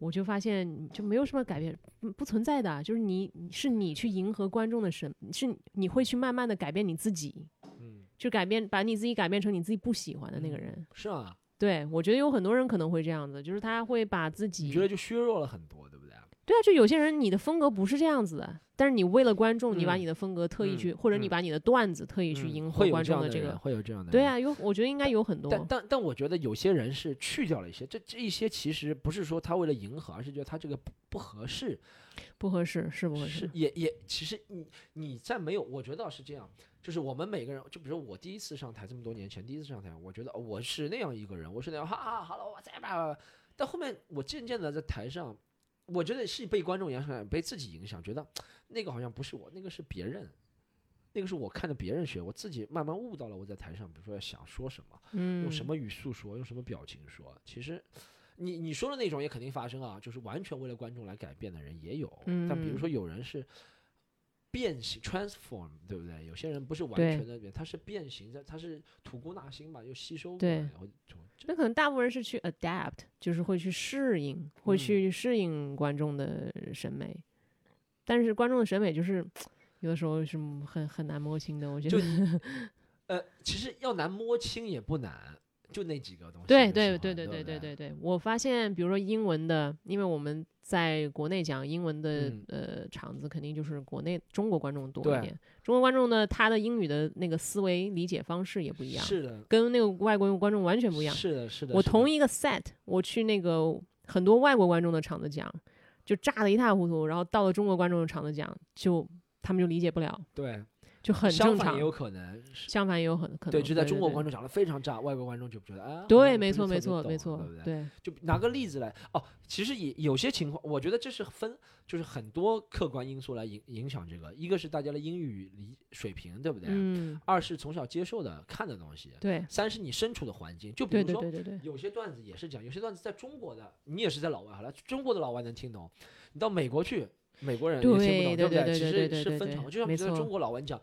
我就发现就没有什么改变，不不存在的，啊就是你是你去迎合观众的审，是你会去慢慢的改变你自己，嗯，就改变把你自己改变成你自己不喜欢的那个嗯人。是啊，对我觉得有很多人可能会这样子，就是他会把自己你觉得就削弱了很多，对不对？啊，就有些人你的风格不是这样子的，但是你为了观众，你把嗯你的风格特意去，嗯或者你嗯把你的段子特意去嗯迎合观众的这个。人会有这样的。对啊，有我觉得应该有很多。但但但我觉得有些人是去掉了一些，这这一些其实不是说他为了迎合，而是觉得他这个不不合适，不合适是不合是适。也也其实你你在没有，我觉得是这样，就是我们每个人，就比如我第一次上台，这么多年前第一次上台，我觉得哦我是那样一个人，我是那样哈哈好了，我再吧。但后面我渐渐的在台上，我觉得是被观众影响，被自己影响，觉得那个好像不是我，那个是别人。那个是我看着别人学，我自己慢慢悟到了。我在台上，比如说要想说什么，嗯，用什么语速说，用什么表情说。其实，你你说的那种也肯定发生啊，就是完全为了观众来改变的人也有。但比如嗯说有人是变形 transform，对不对？有些人不是完全的变，他是变形的，他是吐故纳新嘛，又吸收过对来。我就那可能大部分人是去 adapt，就是会去适应，会嗯去适应观众的审美。但是观众的审美就是有的时候是很很难摸清的，我觉得。[LAUGHS] 呃，其实要难摸清也不难，就那几个东西。对对对对对对对对对，我发现，比如说英文的，因为我们在国内讲英文的、嗯呃场子，肯定就是国内中国观众多一点。中国观众呢，他的英语的那个思维理解方式也不一样，是的，跟那个外国观众完全不一样。是的，是的。是的我同一个 set，我去那个很多外国观众的场子讲，就炸得一塌糊涂，然后到了中国观众的场子讲，就他们就理解不了，对，就很正常也。有可能是。相反也有很可能对，就在中国观众讲的非常炸，外国观众就觉得啊，对，没错，没错，没错对不，对？对，就拿个例子来哦，其实也有些情况，我觉得这是分，就是很多客观因素来影影响这个。一个是大家的英语理水平，对不对？嗯，二是从小接受的看的东西，对，三是你身处的环境。就比如说，对对对对，有些段子也是讲，有些段子在中国的，你也是在老外好了，中国的老外能听懂，你到美国去，美国人也听不懂，对对不对？对其实是分场的，就像比如说中国老外你讲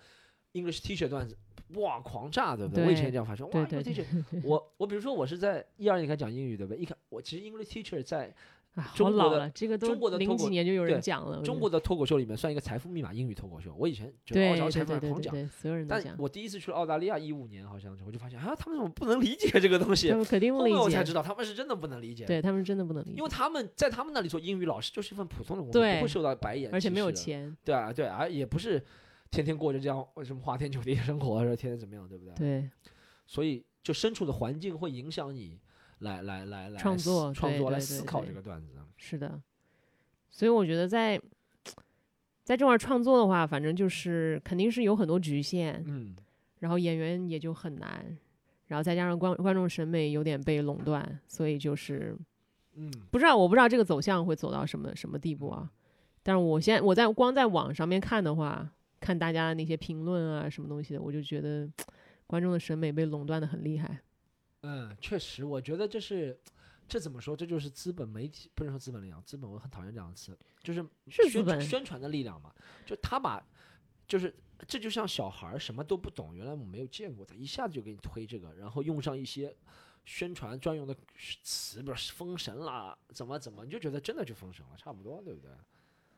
English teacher 段子，哇，狂炸，对不对我以前也这样发生，哇，English teacher，[LAUGHS] 我我比如说我是在一二年开始讲英语，对不对？一开我其实 English teacher 在啊，好中国的老了，这个都中国的零几年就有人讲了。中国的脱口秀里面算一个财富密码英语脱口秀。我以前觉得对澳洲财对对对富狂讲，所有人都但，我第一次去了澳大利亚，一五年好像我就发现啊，他们怎么不能理解这个东西他？们肯定不理后面我才，知道他们是真的不能理解。对他们真的不能理解因为，他们在他们那里做英语老师就是一份普通的工作，不会受到白眼，而且没有。钱，对啊，对啊，也不是天天过着这样什么花天酒地的生活，或者天天怎么样，对不对？对所以就身处的环境会影响你来来来来思创作创作来对对思考这个段子。是的，所以我觉得在在这块儿创作的话，反正就是肯定是有很多局限，嗯，然后演员也就很难，然后再加上观观众审美有点被垄断，所以就是嗯，不知道我不知道这个走向会走到什么什么地步啊。但是我现在我在光在网上面看的话，看大家的那些评论啊什么东西的，我就觉得 [TSK] 观众的审美被垄断的很厉害。嗯，确实，我觉得这是，这怎么说？这就是资本媒体，不能说资本力量，资本我很讨厌这样的词，就是宣宣传的力量嘛。就他把，就是这就像小孩什么都不懂，原来我没有见过，他一下子就给你推这个，然后用上一些宣传专用的词，比如说封神啦，怎么怎么，你就觉得真的就封神了，差不多，对不对？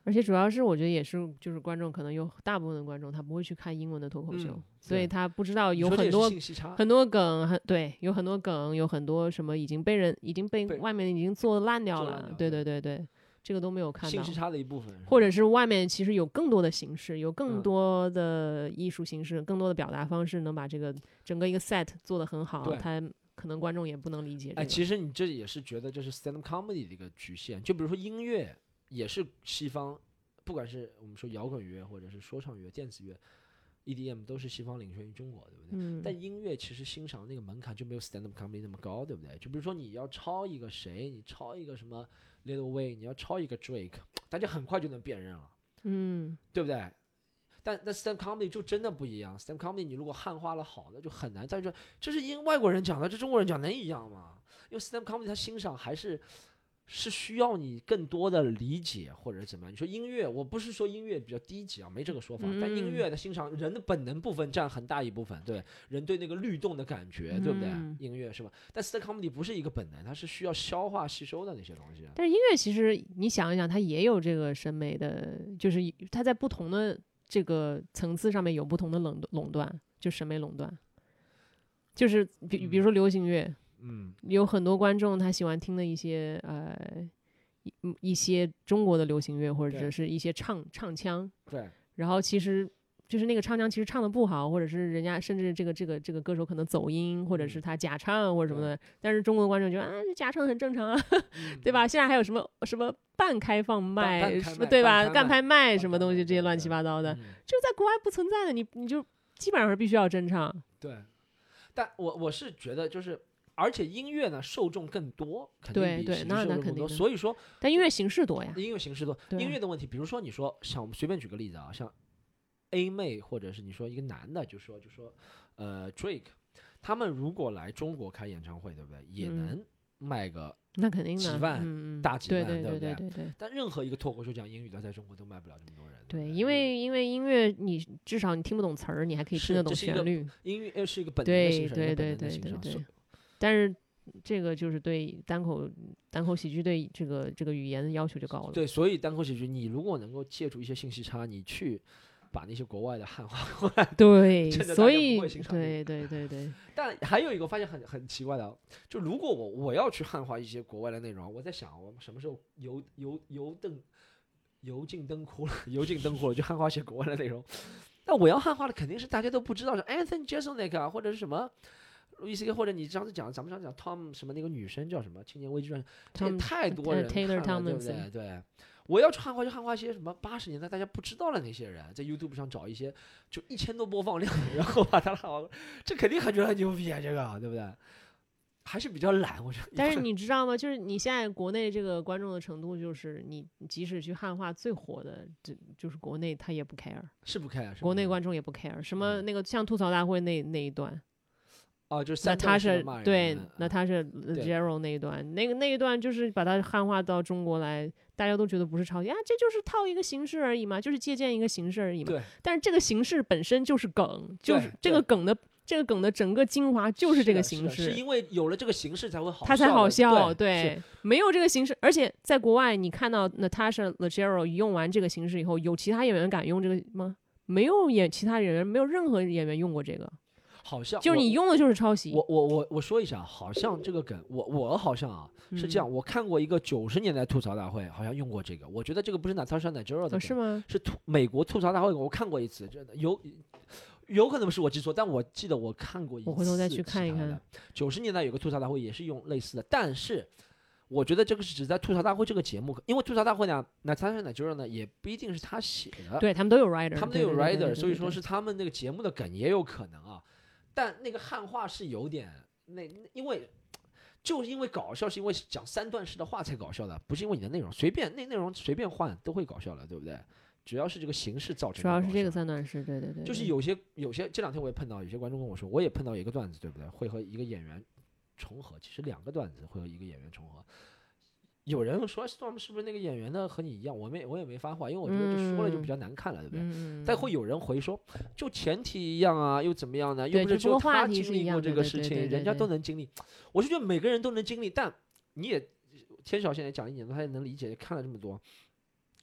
而且主要是我觉得也是，就是观众可能有大部分的观众他不会去看英文的脱口秀，嗯所以他不知道有很多很多梗，很对，有很多梗，有很多什么已经被人已经被被外面已经做烂掉了掉，对对对对对，这个都没有看到信息。差的一部分，或者是外面其实有更多的形式，有更嗯多的艺术形式，更多的表达方式，能把这个整个一个 set 做得很好，他可能观众也不能理解这哎，其实你这也是觉得这是 stand up comedy 的一个局限。就比如说音乐，也是西方，不管是我们说摇滚乐，或者是说唱乐、电子乐，EDM 都是西方领先于中国，对不对？嗯，但音乐其实欣赏那个门槛就没有 stand up comedy 那么高，对不对？就比如说你要抄一个谁，你抄一个什么 Little Way，你要抄一个 Drake，大家很快就能辨认了。嗯，对不对？但但 stand comedy 就真的不一样，stand comedy 你如果汉化了好，那就很难再说这是因外国人讲的，这中国人讲能一样吗？因为 stand comedy 他欣赏还是是需要你更多的理解或者怎么样。你说音乐，我不是说音乐比较低级啊，没这个说法，但音嗯乐的欣赏人的本能部分占很大一部分，对人对那个律动的感觉，对不对？嗯音乐是吧？但 stand comedy 不是一个本能，它是需要消化吸收的那些东西。但是音乐其实你想一想，它也有这个审美的，就是它在不同的这个层次上面有不同的垄垄断，就审美垄断。就是比比如说流行乐，嗯，有很多观众他喜欢听的一些呃一一些中国的流行乐，或者是一些唱唱腔，对，然后其实就是那个唱腔其实唱的不好，或者是人家甚至这个这个这个歌手可能走音，或者是嗯。他假唱或者什么的，但是中国的观众觉得啊这假唱很正常啊，[LAUGHS] 嗯对吧？现在还有什么什么半开放麦，什么对吧？干拍麦半什么东西，这些乱七八糟的，嗯。就在国外不存在的，你你就基本上是必须要真唱。对，但我我是觉得就是，而且音乐呢受众更多，肯定对对比实际那受众更多。那肯定所以说但音乐形式多呀，音乐形式多，音乐的问题，比如说你说像我们随便举个例子啊，像 A 妹或者是你说一个男的，就说就说呃 Drake，他们如果来中国开演唱会，对不对？也嗯能卖个，那肯定的，几万大几对对万对不对对对。但任何一个脱口秀讲英语的，在中国都卖不了这么多人。对，不因为因为音乐，你至少你听不懂词儿，你还可以听得懂旋律。音乐是一个本能的对对对。对对对所但是这个就是对单口单口喜剧对这个这个语言的要求就高了。对，所以单口喜剧，你如果能够借助一些信息差，你去把那些国外的汉化过来。[LAUGHS] [LAUGHS] 对，所以对对对 [LAUGHS] 对，但还有一个发现很很奇怪的啊，就如果我我要去汉化一些国外的内容，我在想我什么时候油油油灯油尽灯枯了，油尽灯枯了，就汉化一些国外的内容。那我要汉化的肯定是大家都不知道，是 Anthony Jeselnik 啊，或者是什么。路易斯 K，或者你上次讲，咱们上次讲 Tom 什么那个女生叫什么？青年危机传，这也太多呃人看了，对不对？对，我要去汉化就汉化一些什么八十年代大家不知道的那些人，在 YouTube 上找一些就一千多播放量，然后把它汉化，这肯定很觉得很牛逼啊，这个对不对？还是比较懒，我觉得。但是你知道吗？就是你现在国内这个观众的程度，就是你即使去汉化最火的，就就是国内他也不 care，是不 care，国内观众也不 care，什么嗯那个像吐槽大会那那一段，哦，就是三段式的骂 Natasha 人对嗯 Natasha 对 Gerald 那一段，那个那一段就是把它汉化到中国来，大家都觉得不是抄袭啊，这就是套一个形式而已嘛，就是借鉴一个形式而已嘛。对，但是这个形式本身就是梗，就是这个梗的这个梗的整个精华就是这个形式是式。因为有了这个形式才会好，它才好笑，对，是没有这个形式，而且在国外，你看到 Natasha Leggero 用完这个形式以后，有其他演员敢用这个吗？没有演其他演员，没有任何演员用过这个，好像就是你用的就是抄袭。我我我我说一下，好像这个梗，我我好像啊是这嗯样，我看过一个九十年代吐槽大会，好像用过这个，我觉得这个不是 Natasha Leggero 的，哦，是吗？是吐美国吐槽大会，我看过一次，真的有有可能是我记错，但我记得我看过一次。我回头再去看一看。九十年代有个吐槽大会也是用类似的，但是我觉得这个是只在吐槽大会这个节目，因为吐槽大会呢，Natasha Leggero 呢也不一定是他写的，对他们都有 writer，他们都有 writer，所以说是他们那个节目的梗也有可能啊。但那个汉化是有点那，因为就是因为搞笑，是因为讲三段式的话才搞笑的，不是因为你的内容随便那内容随便换都会搞笑了，对不对？只要是这个形式造成的主要是这个三段式，对对对，对就是有些有些这两天我也碰到有些观众跟我说，我也碰到一个段子，对不对？会和一个演员重合，其实两个段子会和一个演员重合。有人说 Storm 是不是那个演员呢？和你一样，我没我也没发话，因为我觉得就说了就比较难看了，对不对？嗯，但会有人回说，就前提一样啊，又怎么样呢？又不是只有只不过话他经历过这个事情，人家都能经历。我是觉得每个人都能经历，但你也天晓现在讲一年多，他也能理解，看了这么多。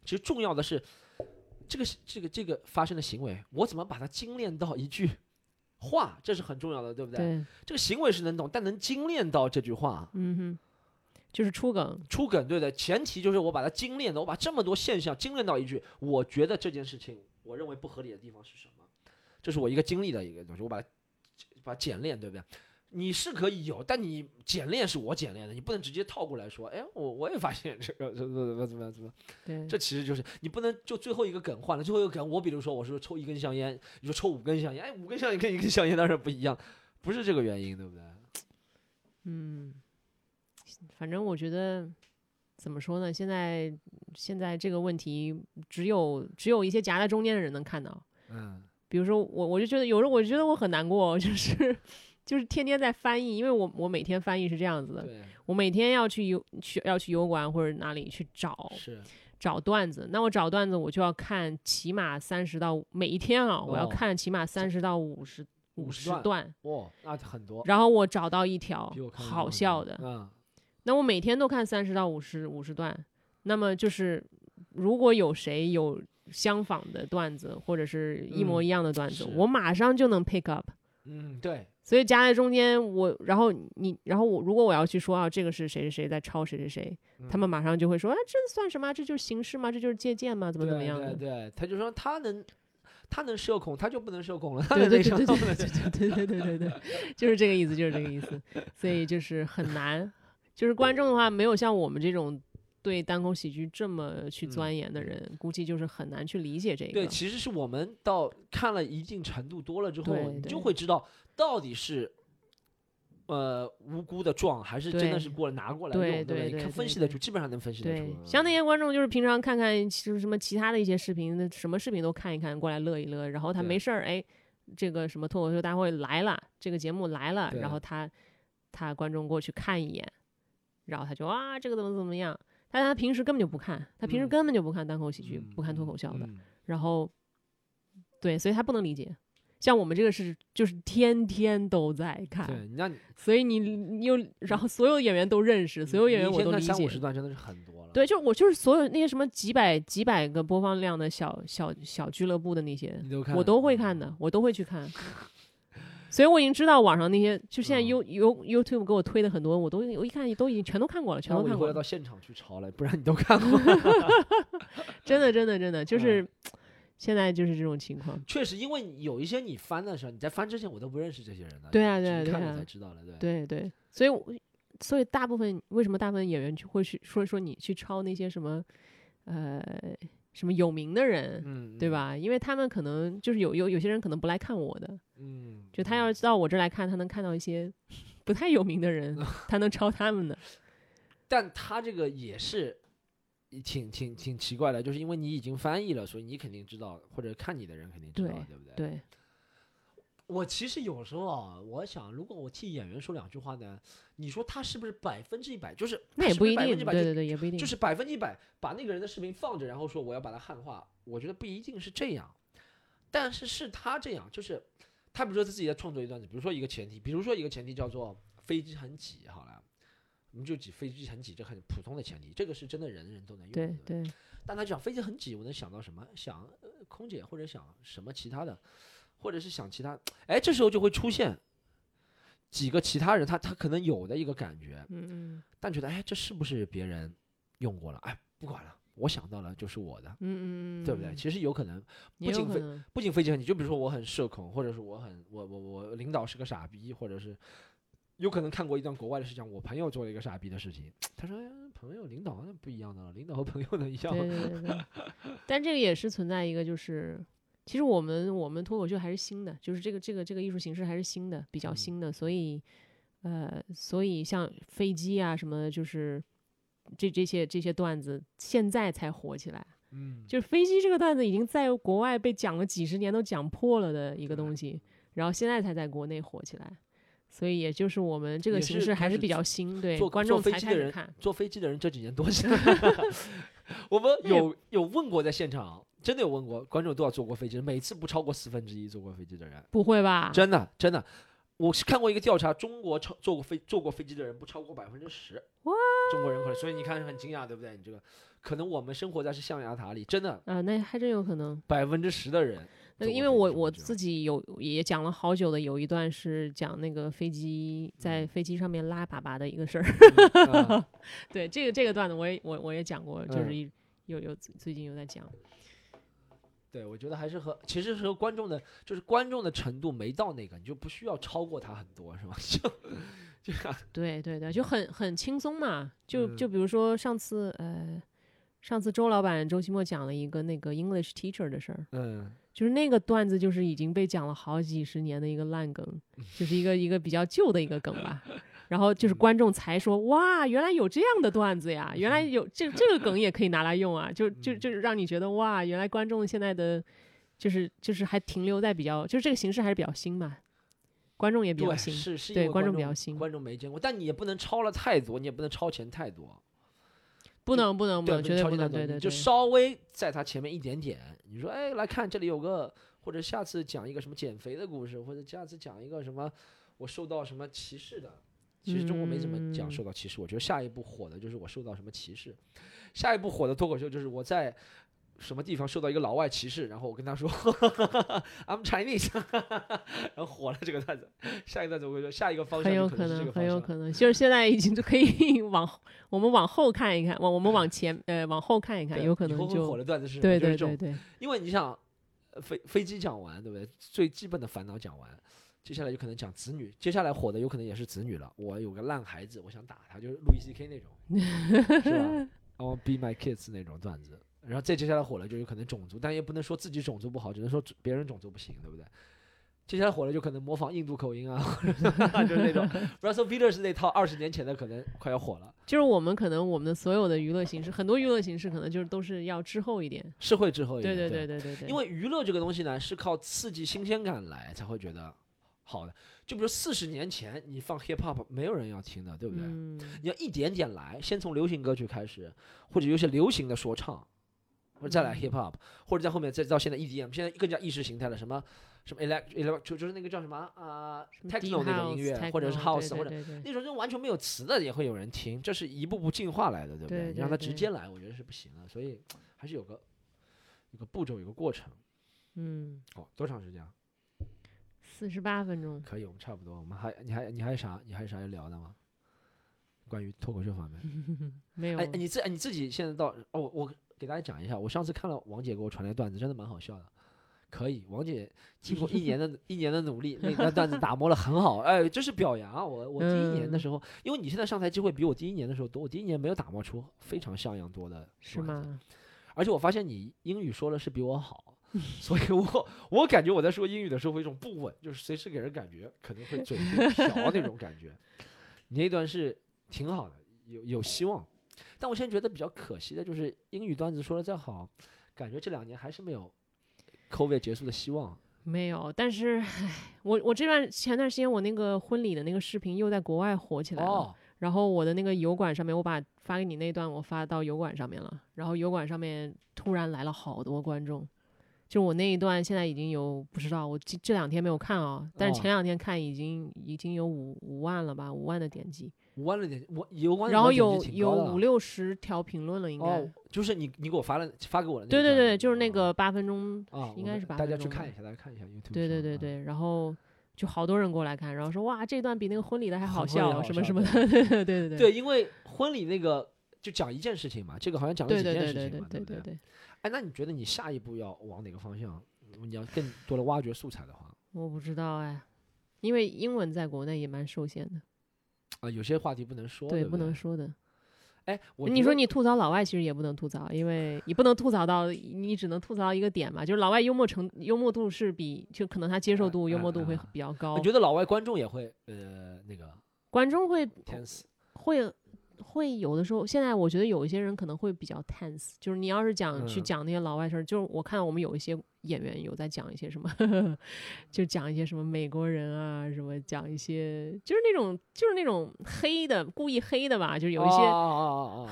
其实重要的是，这个这个这个发生的行为，我怎么把它精炼到一句话，这是很重要的，对不对？对，这个行为是能懂，但能精炼到这句话，嗯哼，就是出梗，出梗，对的。前提就是我把它精炼的，我把这么多现象精炼到一句，我觉得这件事情，我认为不合理的地方是什么？这是我一个经历的一个东西，我把它把它简练，对不对？你是可以有，但你简练是我简练的，你不能直接套过来说，哎，我我也发现这个怎么怎么怎么怎么，对，这其实就是你不能就最后一个梗换了，最后一个梗，我比如说我说抽一根香烟，你说抽五根香烟，哎，五根香烟跟一根香烟当然不一样，不是这个原因，对不对？嗯，反正我觉得怎么说呢？现在现在这个问题，只有只有一些夹在中间的人能看到。嗯，比如说我，我就觉得有时候我觉得我很难过，[LAUGHS] 就是就是天天在翻译，因为我我每天翻译是这样子的，我每天要去油去要去油管或者哪里去找是，找段子，那我找段子我就要看起码三十到每一天啊，我要哦看起码三十到五十50十段段，哇，那很多，然后我找到一条好笑的，嗯，那我每天都看三十到五十五十段，那么就是如果有谁有相仿的段子或者是一模嗯一样的段子，是我马上就能 pick up。嗯，对，所以夹在中间，我然后你然后我如果我要去说啊，这个是谁谁谁在抄谁谁谁，他们马上就会说啊，这算什么？这就是形式吗？这就是借鉴吗？怎么怎么样的？对对，他就说他能，他能社恐，他就不能社恐了，他对对对对对对对对对对，就是这个意思，就是这个意思。所以就是很难，就是观众的话，没有像我们这种对单口喜剧这么去嗯钻研的人，估计就是很难去理解这个。对，其实是我们到看了一定程度多了之后，你就会知道到底是。呃，无辜的撞还是真的是过来拿过来对用，对不对？分析得出，基本上能分析得出像那些观众就是平常看看就是什么其他的一些视频，那什么视频都看一看，过来乐一乐，然后他没事儿，哎，这个什么脱口秀大会来了，这个节目来了，然后他他观众过去看一眼，然后他就啊这个怎么怎么样，但他平时根本就不看，他平时嗯根本就不看单口喜剧，嗯不看脱嗯口秀的，嗯然后对，所以他不能理解。像我们这个是就是天天都在看，对，所以你你又然后所有演员都认识，所有演员我都理解三五。十段真的是很多了。对，就我就是所有那些什么几百几百个播放量的小小小俱乐部的那些，都，我都会看的，我都会去看。所以我已经知道网上那些，就现在嗯 You You YouTube 给我推的很多，我都我一看都已经全都看过了，全都看过了。后要到现场去抄了，不然你都看过。真的真的真的，嗯就是现在就是这种情况。确实，因为有一些你翻的时候，你在翻之前我都不认识这些人的。对啊对啊对啊对啊才知道了，对。对对，所以我所以大部分为什么大部分演员去会去说说你去抄那些什么呃什么有名的人，嗯，对？吧？因为他们可能就是有有有些人可能不来看我的，嗯，就他要是到我这来看，他能看到一些 [LAUGHS] 不太有名的人，[LAUGHS] 他能抄他们的。但他这个也是挺挺挺奇怪的，就是因为你已经翻译了，所以你肯定知道，或者看你的人肯定知道，对对不对？对，我其实有时候啊，我想，如果我替演员说两句话呢，你说他是不是百分之一百？就是那也不一定，百分之百对对对，也不一定，就是百分之一百把那个人的视频放着，然后说我要把它汉化，我觉得不一定是这样。但是是他这样，就是他比如说他自己在创作一段子，比如说一个前提，比如说一个前提叫做飞机很挤，好了，我们就挤飞机很挤，这很普通的前提，这个是真的人人都能用的。对对，但他讲飞机很挤，我能想到什么？想、呃、空姐或者想什么其他的，或者是想其他，哎，这时候就会出现几个其他人，他他可能有的一个感觉，嗯嗯但觉得哎，这是不是别人用过了？哎，不管了，我想到了就是我的，嗯嗯嗯，对不对？其实有可能不仅不仅飞机很挤，就比如说我很社恐，或者是我很我我我领导是个傻逼，或者是有可能看过一段国外的事情，我朋友做了一个傻逼的事情，他说哎，朋友领导那不一样的了，领导和朋友能一样对吗？对对对，[LAUGHS] 但这个也是存在一个，就是其实我们我们脱口秀还是新的，就是这个这个这个艺术形式还是新的，比较嗯新的，所以呃，所以像飞机啊什么，就是这这些这些段子现在才火起来。嗯，就是飞机这个段子已经在国外被讲了几十年，都讲破了的一个东西，然后现在才在国内火起来。所以也就是我们这个形式还是比较新，对坐坐观众才飞机的人开始看。坐飞机的人这几年多起来。[LAUGHS] 我们有有问过在现场，真的有问过观众多少坐过飞机，每次不超过四分之一坐过飞机的人，不会吧？真的真的。我是看过一个调查，中国超坐过飞坐过飞机的人不超过百分之十，中国人口，所以你看很惊讶，对不对？你这个可能我们生活在是象牙塔里，真的啊、那还真有可能。百分之十的人那个，因为我我自己有也讲了好久的，有一段是讲那个飞机在飞机上面拉粑粑的一个事儿。嗯啊 [LAUGHS] 对，这个这个段子我也我我也讲过，就是嗯一有有最近有在讲。对，我觉得还是和其实是和观众的，就是观众的程度没到那个，你就不需要超过他很多，是吧？[LAUGHS] 就就对对对，就很很轻松嘛。就嗯就比如说上次呃，上次周老板周奇墨讲了一个那个 English teacher 的事儿，嗯就是那个段子就是已经被讲了好几十年的一个烂梗，就是一个一个比较旧的一个梗吧。然后就是观众才说哇，原来有这样的段子呀，原来有这这个梗也可以拿来用啊，就就就是让你觉得哇，原来观众现在的就是就是还停留在比较，就是这个形式还是比较新嘛，观众也比较，新，是是因对观众比较新观众没见过，但你也不能超了太多，你也不能超前太多，不能不能不对，能，绝对不能，对对就稍微在他前面一点点，你说哎，来看这里有个，或者下次讲一个什么减肥的故事，或者下次讲一个什么我受到什么歧视的。其实中国没怎么讲嗯受到歧视，我觉得下一步火的就是我受到什么歧视，下一步火的脱口秀就是我在什么地方受到一个老外歧视，然后我跟他说 [LAUGHS] I'm Chinese，[LAUGHS] 然后火了这个段子。下一个段子我会说下一个方向很有就可能。很有可能，就是现在已经就可以 [LAUGHS] 往我们往后看一看，往我们往前呃往后看一看，有可能就火的段子是对对对对，因为你想，呃飞飞机讲完，对不对？最基本的烦恼讲完，接下来就可能讲子女，接下来火的有可能也是子女了。我有个烂孩子，我想打他，就是路易 C K 那种，[LAUGHS] 是吧？I want be my kids 那种段子。然后再接下来火了，就有可能种族，但也不能说自己种族不好，只能说别人种族不行，对不对？接下来火了，就可能模仿印度口音啊，[LAUGHS] 就是那种 [LAUGHS] Russell Peters 那套二十年前的，可能快要火了，就是我们可能我们的所有的娱乐形式，很多娱乐形式可能就是都是要滞后一点，是会滞后一对点对对对对对，因为娱乐这个东西呢，是靠刺激新鲜感来才会觉得好的。就比如四十年前你放 hip hop，没有人要听的，对不对？嗯你要一点点来，先从流行歌曲开始，或者有些流行的说唱，或者再来嗯 hip hop，、或者在后面再到现在 EDM，现在更加意识形态了，什么什么 elect elect 就就是那个叫什么啊、techno 那种音乐 house，或者是对或者那种就完全没有词的也会有人听，这是一步步进化来的，对不对你让它对对直接来，我觉得是不行的，所以还是有个有个步骤，有个过程。嗯，哦，多长时间啊？四十八分钟，可以，我们差不多。我们还你还你还有啥？你还有啥要聊的吗？关于脱口秀方面？[LAUGHS] 没有哎，哎你自哎你自己现在到哦，我我给大家讲一下，我上次看了王姐给我传来段子，真的蛮好笑的。可以，王姐经过一年的 [LAUGHS] 一年的努力，那段段子打磨的很好，哎，这是表扬啊！我我第一年的嗯时候，因为你现在上台机会比我第一年的时候多，我第一年没有打磨出非常像样多的是段子吗？而且我发现你英语说的是比我好，[LAUGHS] 所以我我感觉我在说英语的时候会有一种不稳，就是随时给人感觉可能会嘴 [LAUGHS] 瓢那种感觉。你那段是挺好的，有有希望。但我现在觉得比较可惜的就是英语段子说的再好，感觉这两年还是没有 COVID 结束的希望。没有，但是唉，我我这段前段时间我那个婚礼的那个视频又在国外火起来了。哦，然后我的那个油管上面，我把发给你那段我发到油管上面了，然后油管上面突然来了好多观众，就我那一段现在已经有不知道，我这这两天没有看啊，但是哦。前两天看已经已经有五五万了吧，五万的点击，五万的点击，我有万，然后有有五六十条评论了，应该。哦，就是你你给我发了发给我的那对对对，就是那个八分钟，啊，应该是八分钟大家去看一下，大家看一下 YouTube 对对上啊对。对，然后就好多人过来看，然后说哇这段比那个婚礼的还好笑，什么什么的，对 [LAUGHS] 对对对对。对，因为婚礼那个就讲一件事情嘛，这个好像讲了对几对对对对件事情嘛，不对对对，哎，那你觉得你下一步要往哪个方向？你要更多的挖掘素材的话，我不知道哎，因为英文在国内也蛮受限的，啊，有些话题不能说，对，不不能。说的。哎，我你说你吐槽老外其实也不能吐槽，因为你不能吐槽到你只能吐槽一个点嘛，就是老外幽默程幽默度是比就可能他接受度、嗯幽默度会比较高你，觉得老外观众也会呃那个观众会会会有的时候，现在我觉得有一些人可能会比较 tense，就是你要是讲去嗯讲那些老外事儿，就是我看到我们有一些演员有在讲一些什么，[LAUGHS] 就讲一些什么美国人啊，什么讲一些就是那种就是那种黑的故意黑的吧，就是有一些。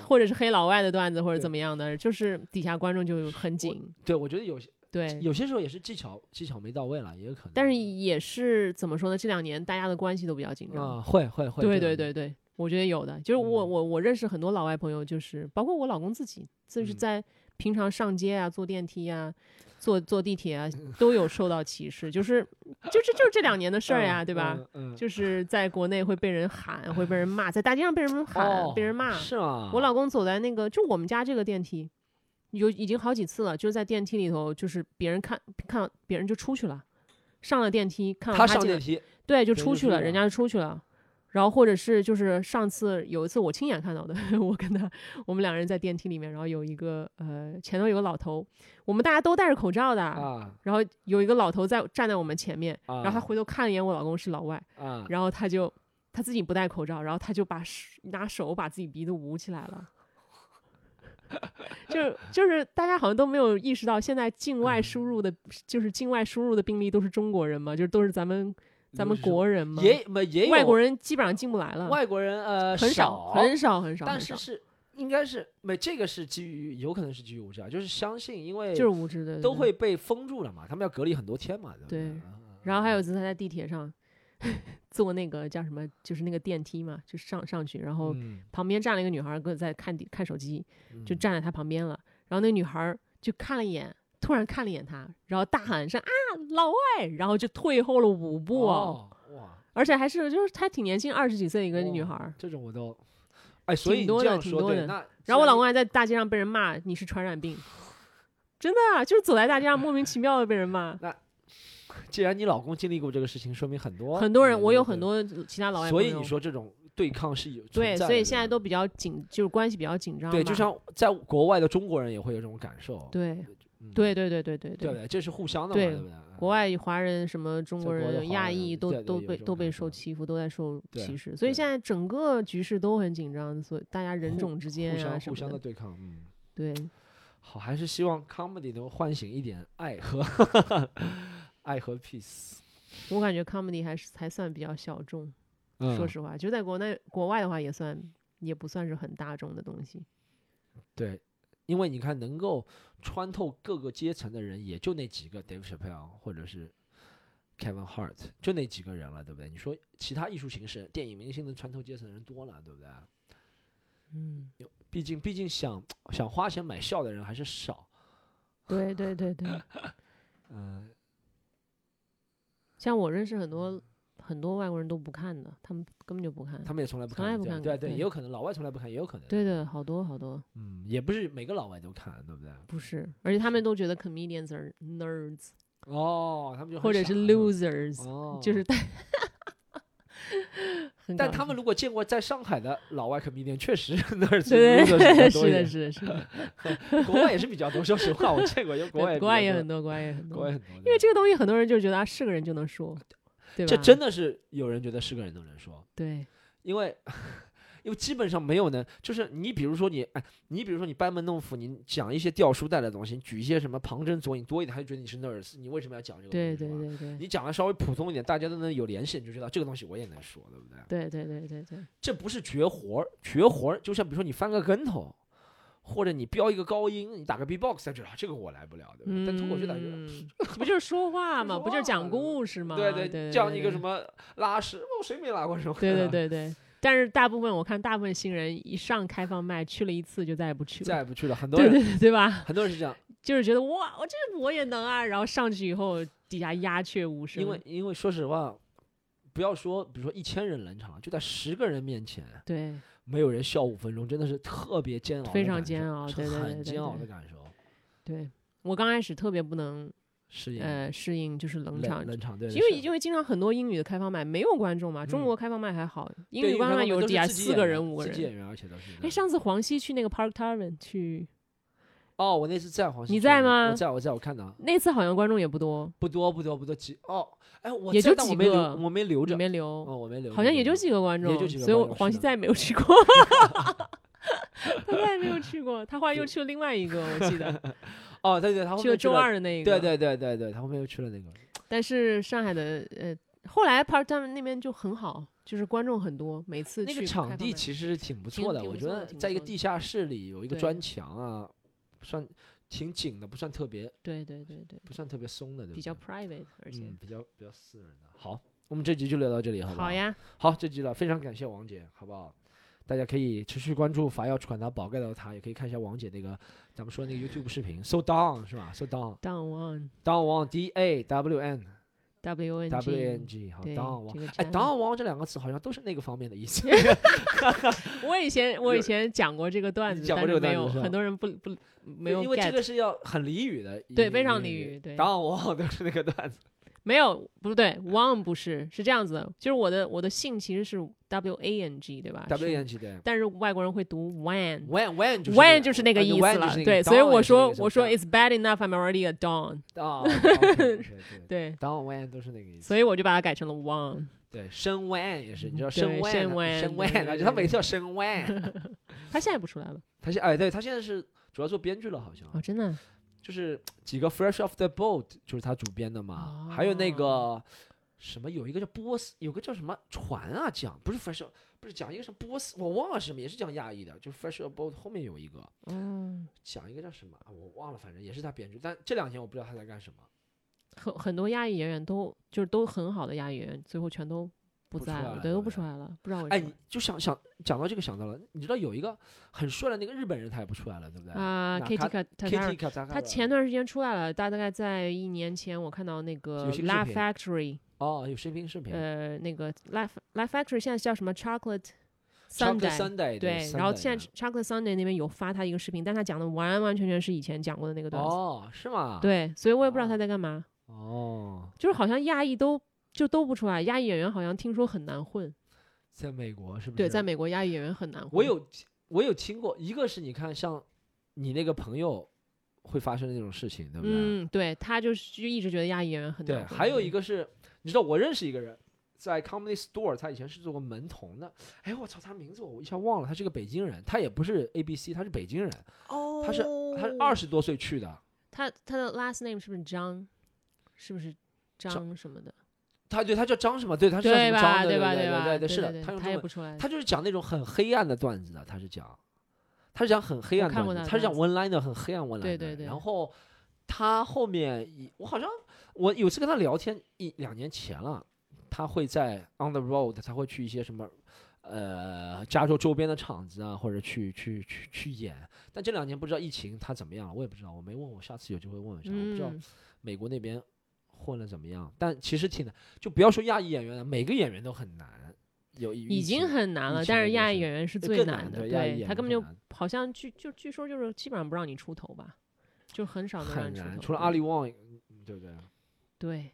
或者是黑老外的段子，或者怎么样的，就是底下观众就很紧，对，我觉得有些对，有些时候也是技巧技巧没到位了，也有可能。但是也是怎么说呢？这两年大家的关系都比较紧张，啊，会会会，对对对对，我觉得有的，就是我嗯我我认识很多老外朋友，就是包括我老公自己，就是嗯在平常上街啊、坐电梯啊、坐坐地铁啊，都有受到歧视，就是就是就是这两年的事儿呀，嗯对吧？？嗯，嗯就是在国内会被人喊，会被人骂，在大街上被人喊、哦被人骂。是吗？我老公走在那个，就我们家这个电梯，有已经好几次了，就是在电梯里头，就是别人看看别人就出去了，上了电梯看到他上电梯，对，就出去了人家就出去了。然后或者是就是上次有一次我亲眼看到的，[LAUGHS] 我跟他我们两人在电梯里面，然后有一个呃前头有个老头，我们大家都戴着口罩的，啊然后有一个老头在站在我们前面，啊，然后他回头看了一眼我老公是老外，啊，然后他就他自己不戴口罩，然后他就把手拿手把自己鼻子捂起来了。就就是大家好像都没有意识到，现在境外输入的，就是境外输入的病例都是中国人嘛，就是都是咱们咱们国人嘛，也没也有外国人基本上进不来了，外国人呃很少很少很少，但是是应该是没这个是基于有可能是基于无知啊，就是相信因为就是无知的都会被封住了嘛，他们要隔离很多天嘛，对不对？然后还有一次他在地铁上 [LAUGHS] 坐那个叫什么，就是那个电梯嘛，就上上去，然后嗯。旁边站了一个女孩儿，搁在看地看手机，就嗯。站在他旁边了。然后那个女孩儿就看了一眼，突然看了一眼他，然后大喊声啊老外，然后就退后了五步。啊，哦哇，而且还是就是她挺年轻，二十几岁一个女孩。这种我都哎，所以你挺多的这样说挺多的。然后我老公公还在大街上被人骂你是传染病，[LAUGHS] 真的啊，就是走在大街上莫名其妙的被人骂。那既然你老公经历过这个事情，说明很多很多人，我有很多其他老外所以你说这种对抗是有对，所以现在都比较紧，就是关系比较紧张。对，就像在国外的中国人也会有这种感受，对嗯。对对对对对对。对？这是互相的嘛，对对不对？国外华人什么中国人、亚裔都都被都被受受欺。负，都在受歧视，所以现在整个局势都很紧张，所以大家人种之间啊什么的，相的对抗，嗯。对。好，还是希望 comedy 能唤醒一点爱和 [LAUGHS] 爱和 peace。我感觉 comedy 还是还算比较小众，嗯。说实话，就在国内国外的话也算也不算是很大众的东西，对，因为你看，能够穿透各个阶层的人，也就那几个 Dave Chappelle 或者是 Kevin Hart，就那几个人了，对不对？你说其他艺术形式、电影明星能穿透阶层的人多了，对不对？嗯，毕竟，毕竟想想花钱买笑的人还是少。对对对对，嗯、[LAUGHS] 像我认识很多很多外国人都不看的，他们根本就不看，他们也从来不从来看，不看对对对，对也有可能老外从来不看，也有可能。对的，好多好多。嗯，也不是每个老外都看，对不对？不是，而且他们都觉得 comedians are nerds 哦，他们就或者是 losers，、哦，就是但 [LAUGHS] 但他们如果见过在上海的老外 comedian，确实那儿对是的，是的，是的，[LAUGHS] 国外也是比较多。说实话，我见过，因为国外国外也很多，国外也很多。多，国外，很多。因为这个东西很多人就觉得啊是个人就能说，对吧？这真的是有人觉得是个人都能说，对，因为因为基本上没有能，就是你比如说你，哎，你比如说你班门弄斧，你讲一些掉书袋的东西，你举一些什么旁征左引多一点，他就觉得你是 nurse，你为什么要讲这个东对西？对吧对对对你讲的稍微普通一点，大家都能有联系，你就知道这个东西我也能说，对不对？对对对对对，这不是绝活儿，绝活儿就像比如说你翻个跟头，或者你飙一个高音，你打个 B-box，他知道这个我来不了，对不对？但脱口秀大家觉 [LAUGHS] 不就是说话吗，不就是讲故事吗？对对对，讲一个什么拉屎，哦，谁没拉过这种？对对，[LAUGHS] 对对。但是大部分我看，大部分新人一上开放麦去了一次就再也不去了，再也不去了。很多人，对对对吧？很多人是这样，[LAUGHS] 就是觉得哇，我这我也能啊，然后上去以后底下鸦雀无声，因为因为说实话，不要说比如说一千人冷场，就在十个人面前，对没有人笑五分钟，真的是特别煎熬非常煎熬是对对对对很煎熬对的感受。对，我刚开始特别不能适应呃适应就是冷场，冷场，对，因为因为经常很多英语的开放麦没有观众嘛，中嗯国开放麦还好，英语开放麦有底下四个人五个人。自己演员，而且都是。哎，上次黄西去那个 Park Tavern 去，哦，我那次在黄西你在吗？我在，我在，我看到。那次好像观众也不多，不多不多不多几哦，哎，我也就几在但我没留个我没留着，里面留，哦，我没留着，好像也就几个观众，也就几个所以我观众是的黄西再也没有去过。[LAUGHS] 他再也没有去过，他后来又去了另外一个，我记得。[LAUGHS] 哦，对对，他后去了周二的那一个。对对对对对，他后面又去了那个，[LAUGHS] 但是上海的呃，后来 part Tavern 那边就很好，就是观众很多，每次那个去场地开放麦其实是挺不挺错的，我觉错的得在一个错的地下室里有一个对砖墙啊，算挺紧的，不算特别对对对对，不算特别松的，对不比较 private，而且嗯比较比较私人的。好，我们这集就聊到这里，好不好呀，好，这集了，非常感谢王姐，好不好？大家可以持续关注法药去管他宝盖到他，也可以看一下王姐那个咱们说那个 YouTube 视频，So Down 是吧？So Down Down One Down 王 D A W N W N W A N 好对 Down 王这。个哎 channel，Down 王这两个词好像都是那个方面的意思。[LAUGHS] [LAUGHS] 我以前我以前讲过这个段子，但讲过这个是没有段子很多人不不没有因为这个是要很俚语的，对非常俚俚语对 Down 王 [LAUGHS] 都是那个段子。没有不对，One 不是是这样子的，就是我的我的姓其实是 W A N G 对吧？W A N G 对但是外国人会读 Wan。，When When 就是 When 就是那个啊意思了对，所以我说我说 It's bad enough I'm already a Don，啊，OK，对对 [LAUGHS] 对，，Down When 都是那个意思。所以我就把它改成了 One。[LAUGHS] 对，升 When 也是，你知道对升 When 升啊 When，升对 When 啊，对就他每次要升 When。[LAUGHS] 他现在不出来了他现哎，对他现在是主要做编剧了，好像哦，真的就是几个 Fresh Off the Boat 就是他主编的嘛，还有那哦个什么有一个叫波斯，有个叫什么船啊讲，不是 Fresh 不是讲一个什么波斯，我忘了是什么，也是讲亚裔的，就是 Fresh Off the Boat 后面有一个嗯，讲一个叫什么啊，我忘了，反正也是他编剧，但这两天我不知道他在干什么。很很多亚裔演员都就是都很好的亚裔演员，最后全都不在了，对，都不出来了，不知道为哎，什么你就想想讲到这个想到了，你知道有一个很帅的那个日本人，他也不出来了，对不对？啊，Kitty 卡 Kat 他 Kitty 他前段时间出来了，大概在一年前，我看到那个有新视 Laugh 频 Factory，哦，有视频视频呃，那个 Laugh Laugh Factory 现在叫什么 Chocolate Sunday。对，然后现在 Chocolate Sunday 那边有发他一个视频，但他讲的完完全全是以前讲过的那个段子。哦，是吗？，对，所以我也不知道他哦在干嘛，哦，就是好像亚裔都就都不出来，亚裔演员好像听说很难混。在美国是不是？对，在美国亚裔演员很难混。我有我有听过，一个是你看像你那个朋友会发生的那种事情，对不对？嗯，对他就是就一直觉得亚裔演员很，难混。还有一个是，你知道我认识一个人，在 Comedy Store，他以前是做过门童的。哎，我操，他名字我一下忘了，他是个北京人，他也不是 A B C，他是北京人，哦，他是他是二十多岁去的。他他的 last name 是不是张？是不是张张什么的？他对他叫张什么？对，他是叫什？么张的？对吧？对吧？对对是的，他用中文他就是讲那种很黑暗的段子的，他是讲，他是讲很黑暗的段子，他是讲段 one liner 很黑暗 one liner。对对对然后他后面我好像我有次跟他聊天一两年前了，他会在 on the road，他会去一些什么。呃，加州周边的场子啊，或者去去去去演，但这两年不知道疫情他怎么样了，我也不知道，我没问我，下次有机会问问一下，我不知道嗯，美国那边混了怎么样，但其实挺难，就不要说亚裔演员了，每个演员都很难，有已经很难了，但是亚裔演员是最难的。对他根本就好像据就据说就是基本上不让你出头吧，就很少能让，你出头。除了阿里旺，对不对？对，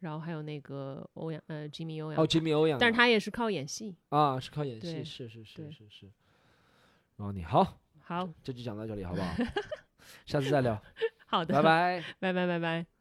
然后还有那个欧阳呃吉米欧阳哦，，吉米欧阳，但是他也是靠演戏。啊是靠演戏，对是是是对是是。然后你好，好这就讲到这里好不好？[LAUGHS] 下次再聊，[LAUGHS] 好的，拜拜。拜 [LAUGHS] 拜拜拜。